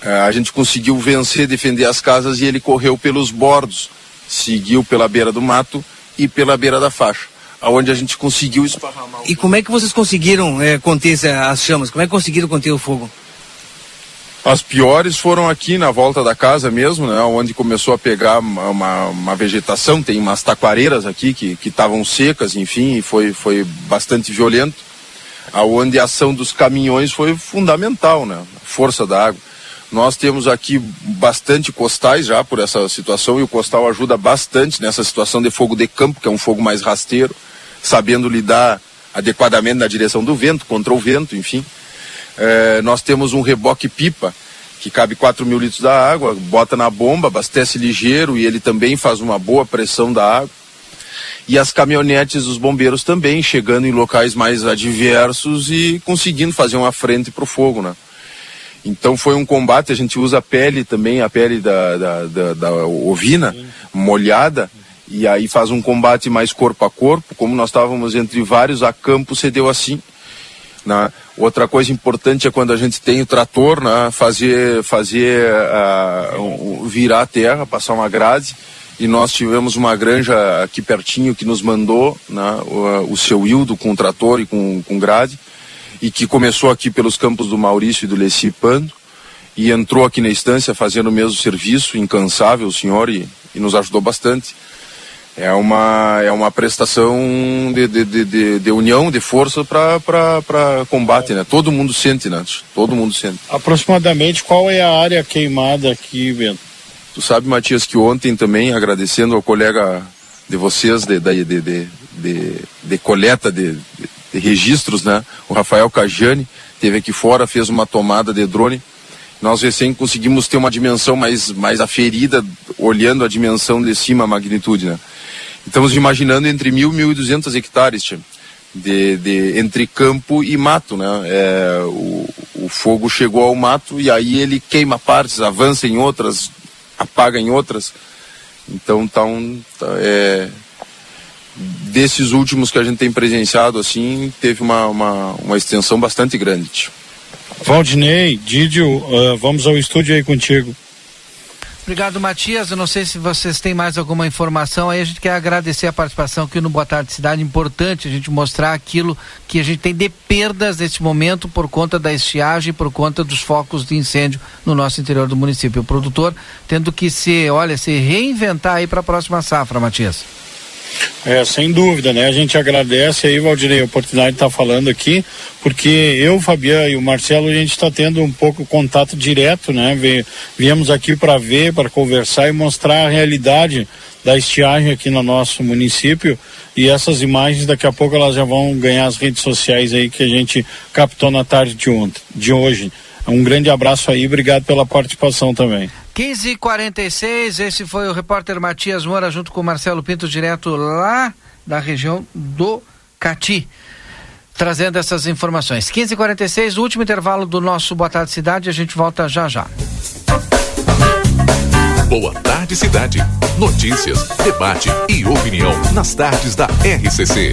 [SPEAKER 31] É, a gente conseguiu vencer, defender as casas e ele correu pelos bordos seguiu pela beira do mato e pela beira da faixa, aonde a gente conseguiu esparramar.
[SPEAKER 17] E como é que vocês conseguiram é, conter as chamas? Como é que conseguiram conter o fogo?
[SPEAKER 31] As piores foram aqui na volta da casa mesmo, né, onde começou a pegar uma, uma, uma vegetação, tem umas taquareiras aqui que estavam secas, enfim, e foi, foi bastante violento. Aonde a ação dos caminhões foi fundamental, né, a força da água. Nós temos aqui bastante costais já por essa situação e o costal ajuda bastante nessa situação de fogo de campo, que é um fogo mais rasteiro, sabendo lidar adequadamente na direção do vento, contra o vento, enfim. É, nós temos um reboque pipa, que cabe 4 mil litros da água, bota na bomba, abastece ligeiro e ele também faz uma boa pressão da água. E as caminhonetes dos bombeiros também, chegando em locais mais adversos e conseguindo fazer uma frente para o fogo, né? Então foi um combate, a gente usa a pele também, a pele da, da, da, da ovina molhada, e aí faz um combate mais corpo a corpo, como nós estávamos entre vários, a campo se deu assim. Né? Outra coisa importante é quando a gente tem o trator, né? fazer, fazer uh, virar a terra, passar uma grade. E nós tivemos uma granja aqui pertinho que nos mandou né? o, o seu Hildo com trator e com, com grade e que começou aqui pelos campos do Maurício e do Leci Pando e entrou aqui na estância fazendo o mesmo serviço, incansável o senhor, e, e nos ajudou bastante. É uma, é uma prestação de, de, de, de união, de força para combate, né? Todo mundo sente, né? Todo mundo sente.
[SPEAKER 18] Aproximadamente qual é a área queimada aqui, Bento?
[SPEAKER 31] Tu sabe, Matias, que ontem também, agradecendo ao colega de vocês de, de, de, de, coleta de registros, né? O Rafael Cajani teve aqui fora, fez uma tomada de drone. Nós recém conseguimos ter uma dimensão mais, mais aferida, olhando a dimensão de cima, a magnitude, né? Estamos imaginando entre mil e mil e duzentos hectares, tia, de, de, entre campo e mato, né? É, o, o fogo chegou ao mato e aí ele queima partes, avança em outras, apaga em outras. Então tá um, tá, é, desses últimos que a gente tem presenciado, assim, teve uma, uma, uma extensão bastante grande. Tio.
[SPEAKER 18] Valdinei, Didio, uh, vamos ao estúdio aí contigo.
[SPEAKER 1] Obrigado, Matias. Eu não sei se vocês têm mais alguma informação aí. A gente quer agradecer a participação aqui no Boa Tarde Cidade. Importante a gente mostrar aquilo que a gente tem de perdas neste momento por conta da estiagem, por conta dos focos de incêndio no nosso interior do município. O produtor tendo que se, olha, se reinventar aí para a próxima safra, Matias.
[SPEAKER 18] É, sem dúvida, né? A gente agradece aí, Valdirei, a oportunidade de estar falando aqui, porque eu, Fabiano e o Marcelo, a gente está tendo um pouco contato direto, né? Viemos aqui para ver, para conversar e mostrar a realidade da estiagem aqui no nosso município e essas imagens daqui a pouco elas já vão ganhar as redes sociais aí que a gente captou na tarde de ontem, de hoje. Um grande abraço aí, obrigado pela participação também.
[SPEAKER 1] 15h46, esse foi o repórter Matias Moura junto com Marcelo Pinto, direto lá da região do Cati, trazendo essas informações. 15h46, último intervalo do nosso Boa Tarde Cidade, a gente volta já já.
[SPEAKER 5] Boa Tarde Cidade. Notícias, debate e opinião nas tardes da RCC.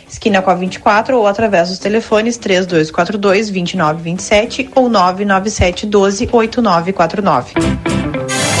[SPEAKER 15] esquina com a 24 ou através dos telefones 3242 2927 ou 997 12 8949.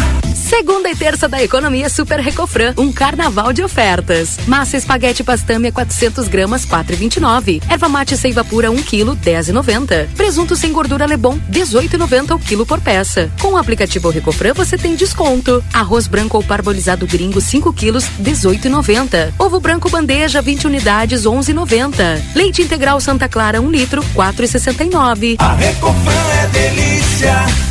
[SPEAKER 9] Segunda e terça da economia Super Recofran, um carnaval de ofertas. Massa espaguete pastâmia 400 gramas 4,29. Erva mate seiva pura 1 kg 10,90. Presunto sem gordura Lebon 18,90 o quilo por peça. Com o aplicativo Recofran você tem desconto. Arroz branco ou parbolizado gringo 5 quilos 18,90. Ovo branco bandeja 20 unidades 11,90. Leite integral Santa Clara 1 litro 4,69.
[SPEAKER 14] A Recofran é delícia.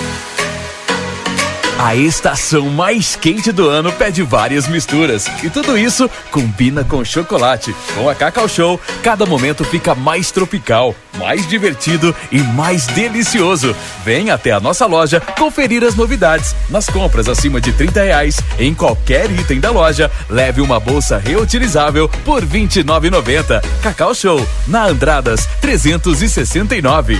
[SPEAKER 32] A estação mais quente do ano pede várias misturas. E tudo isso combina com chocolate. Com a Cacau Show, cada momento fica mais tropical, mais divertido e mais delicioso. Vem até a nossa loja conferir as novidades. Nas compras acima de 30 reais, em qualquer item da loja, leve uma bolsa reutilizável por R$ 29,90. Cacau Show, na Andradas 369.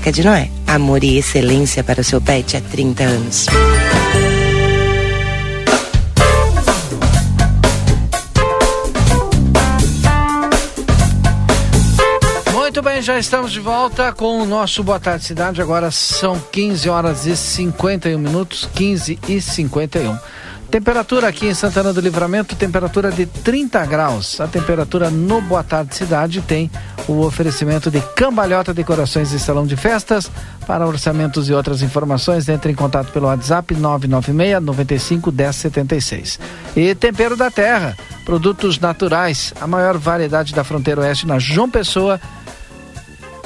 [SPEAKER 33] de Noé. Amor e excelência para o seu pet há 30 anos.
[SPEAKER 1] Muito bem, bem, já estamos de volta com o nosso Boa Tarde Cidade. Agora são 15 horas e 51 minutos, 15 e 51. Temperatura aqui em Santana do Livramento, temperatura de 30 graus. A temperatura no Boa Tarde Cidade tem o oferecimento de Cambalhota Decorações e Salão de Festas. Para orçamentos e outras informações, entre em contato pelo WhatsApp 996 95 1076. E Tempero da Terra, produtos naturais, a maior variedade da fronteira oeste na João Pessoa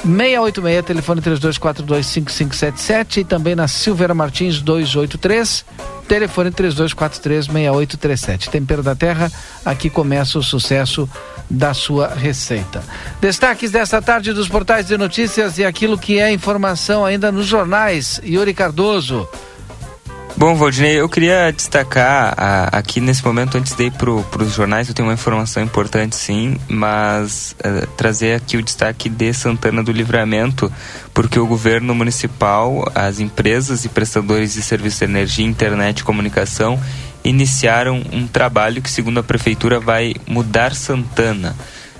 [SPEAKER 1] 686, telefone 32425577 e também na Silveira Martins 283, telefone 32436837. Tempero da Terra, aqui começa o sucesso da sua receita. Destaques desta tarde dos portais de notícias e aquilo que é informação ainda nos jornais. Yuri Cardoso.
[SPEAKER 2] Bom, Valdinei, eu queria destacar a, aqui nesse momento, antes de ir para os jornais, eu tenho uma informação importante sim, mas uh, trazer aqui o destaque de Santana do Livramento, porque o governo municipal, as empresas e prestadores de serviço de energia, internet e comunicação iniciaram um trabalho que, segundo a prefeitura, vai mudar Santana.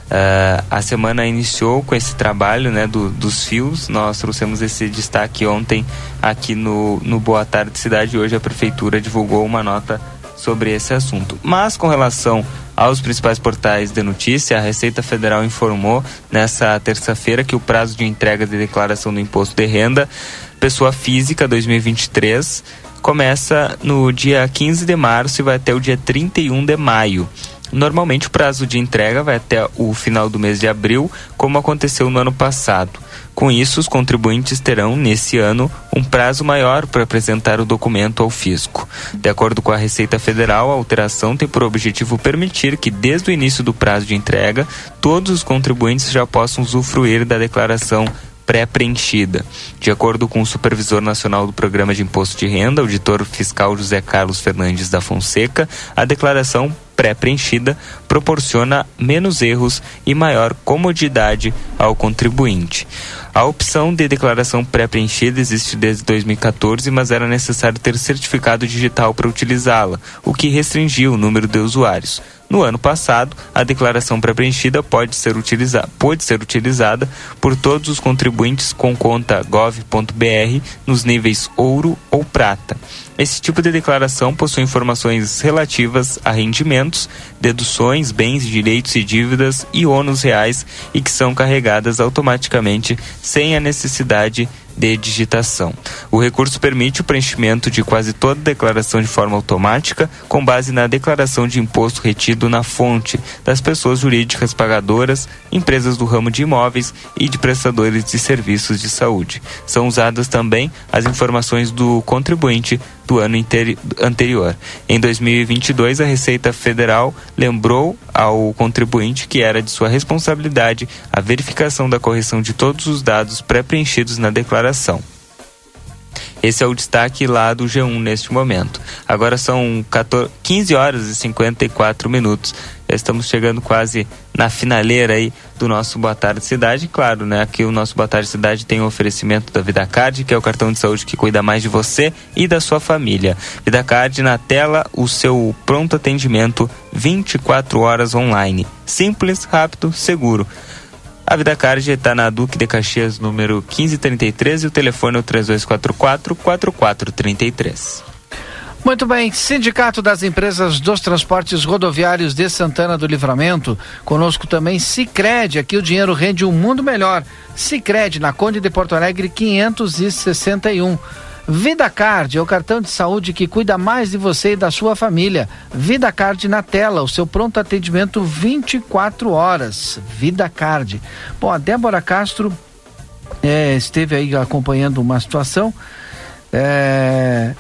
[SPEAKER 2] Uh, a semana iniciou com esse trabalho né, do, dos fios. Nós trouxemos esse destaque ontem aqui no, no Boa Tarde Cidade. Hoje a Prefeitura divulgou uma nota sobre esse assunto. Mas com relação aos principais portais de notícia, a Receita Federal informou nessa terça-feira que o prazo de entrega de declaração do imposto de renda pessoa física 2023 começa no dia 15 de março e vai até o dia 31 de maio. Normalmente o prazo de entrega vai até o final do mês de abril, como aconteceu no ano passado. Com isso, os contribuintes terão, nesse ano, um prazo maior para apresentar o documento ao fisco. De acordo com a Receita Federal, a alteração tem por objetivo permitir que, desde o início do prazo de entrega, todos os contribuintes já possam usufruir da declaração pré-preenchida. De acordo com o supervisor nacional do Programa de Imposto de Renda, auditor fiscal José Carlos Fernandes da Fonseca, a declaração pré-preenchida proporciona menos erros e maior comodidade ao contribuinte. A opção de declaração pré-preenchida existe desde 2014, mas era necessário ter certificado digital para utilizá-la, o que restringiu o número de usuários. No ano passado, a declaração pré-preenchida pode ser, pode ser utilizada por todos os contribuintes com conta gov.br nos níveis ouro ou prata. Esse tipo de declaração possui informações relativas a rendimentos, deduções, bens, direitos e dívidas e ônus reais e que são carregadas automaticamente sem a necessidade de digitação. O recurso permite o preenchimento de quase toda declaração de forma automática, com base na declaração de imposto retido na fonte das pessoas jurídicas pagadoras, empresas do ramo de imóveis e de prestadores de serviços de saúde. São usadas também as informações do contribuinte do ano anterior. Em 2022, a Receita Federal lembrou ao contribuinte que era de sua responsabilidade a verificação da correção de todos os dados pré-preenchidos na declaração. Esse é o destaque lá do G1 neste momento. Agora são 14, 15 horas e 54 minutos. Já estamos chegando quase na finaleira aí do nosso Boa Tarde Cidade. Claro, né? Aqui o nosso Boa Tarde Cidade tem o um oferecimento da VidaCard, que é o cartão de saúde que cuida mais de você e da sua família. VidaCard na tela, o seu pronto atendimento 24 horas online. Simples, rápido, seguro. A Vida Card está na Duque de Caxias, número 1533 e o telefone é o 3244-4433.
[SPEAKER 1] Muito bem, Sindicato das Empresas dos Transportes Rodoviários de Santana do Livramento, conosco também Cicred, aqui o dinheiro rende um mundo melhor. Cicred, na Conde de Porto Alegre, 561. Vida Card é o cartão de saúde que cuida mais de você e da sua família. Vida Card na tela, o seu pronto atendimento 24 horas. Vida Card. Bom, a Débora Castro é, esteve aí acompanhando uma situação é,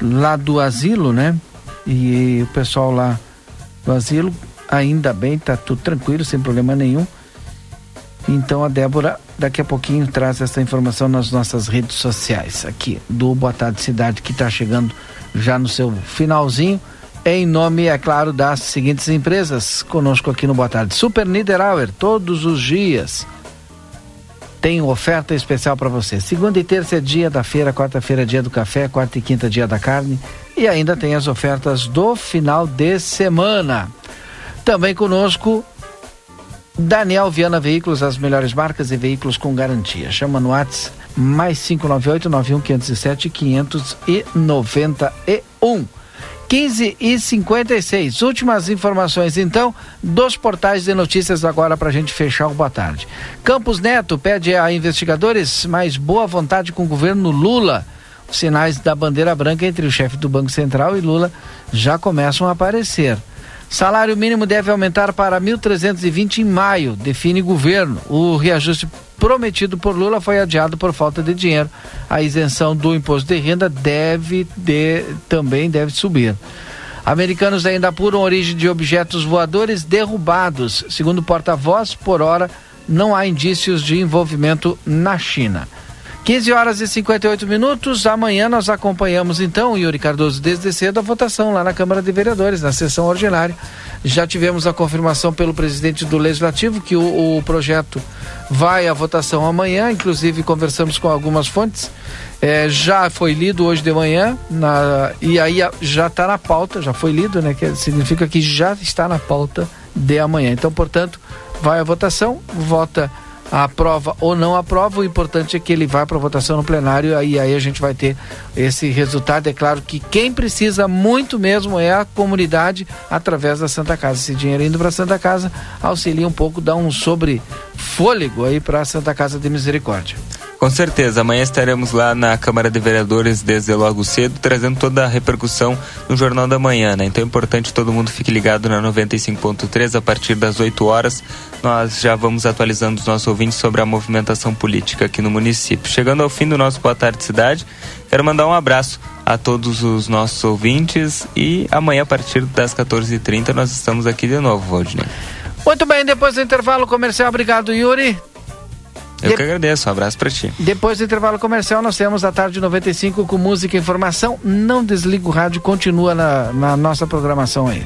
[SPEAKER 1] lá do asilo, né? E o pessoal lá do asilo, ainda bem, tá tudo tranquilo, sem problema nenhum. Então a Débora daqui a pouquinho traz essa informação nas nossas redes sociais aqui do Boa Tarde Cidade que está chegando já no seu finalzinho. Em nome, é claro, das seguintes empresas conosco aqui no Boa Tarde. Super Niederauer, todos os dias tem oferta especial para você. Segunda e terça é dia da feira, quarta-feira é dia do café, quarta e quinta é dia da carne e ainda tem as ofertas do final de semana. Também conosco Daniel Viana Veículos, as melhores marcas e veículos com garantia. Chama no WhatsApp mais 598 91 507 591. 15 e 56. Últimas informações, então, dos portais de notícias agora para a gente fechar o boa tarde. Campos Neto pede a investigadores mais boa vontade com o governo Lula. Os sinais da bandeira branca entre o chefe do Banco Central e Lula já começam a aparecer. Salário mínimo deve aumentar para 1.320 em maio, define governo. O reajuste prometido por Lula foi adiado por falta de dinheiro. A isenção do imposto de renda deve de, também deve subir. Americanos ainda apuram origem de objetos voadores derrubados. Segundo porta-voz, por hora não há indícios de envolvimento na China. 15 horas e 58 minutos. Amanhã nós acompanhamos então, Yuri Cardoso, desde cedo a votação lá na Câmara de Vereadores, na sessão ordinária. Já tivemos a confirmação pelo presidente do Legislativo que o, o projeto vai à votação amanhã, inclusive conversamos com algumas fontes. É, já foi lido hoje de manhã na, e aí já está na pauta, já foi lido, né? Que significa que já está na pauta de amanhã. Então, portanto, vai à votação, vota aprova ou não aprova, o importante é que ele vá para votação no plenário e aí a gente vai ter esse resultado. É claro que quem precisa muito mesmo é a comunidade através da Santa Casa. Esse dinheiro indo para a Santa Casa auxilia um pouco, dá um sobre fôlego aí para a Santa Casa de Misericórdia.
[SPEAKER 2] Com certeza, amanhã estaremos lá na Câmara de Vereadores desde logo cedo, trazendo toda a repercussão no Jornal da Manhã, né? Então é importante todo mundo fique ligado na 95.3 a partir das 8 horas. Nós já vamos atualizando os nossos ouvintes sobre a movimentação política aqui no município. Chegando ao fim do nosso Boa Tarde Cidade, quero mandar um abraço a todos os nossos ouvintes e amanhã a partir das 14h30 nós estamos aqui de novo, Valdinei.
[SPEAKER 1] Muito bem, depois do intervalo comercial, obrigado Yuri.
[SPEAKER 2] Eu de... que agradeço, um abraço para ti.
[SPEAKER 1] Depois do intervalo comercial, nós temos a tarde 95 com música e informação. Não desliga o rádio, continua na, na nossa programação aí.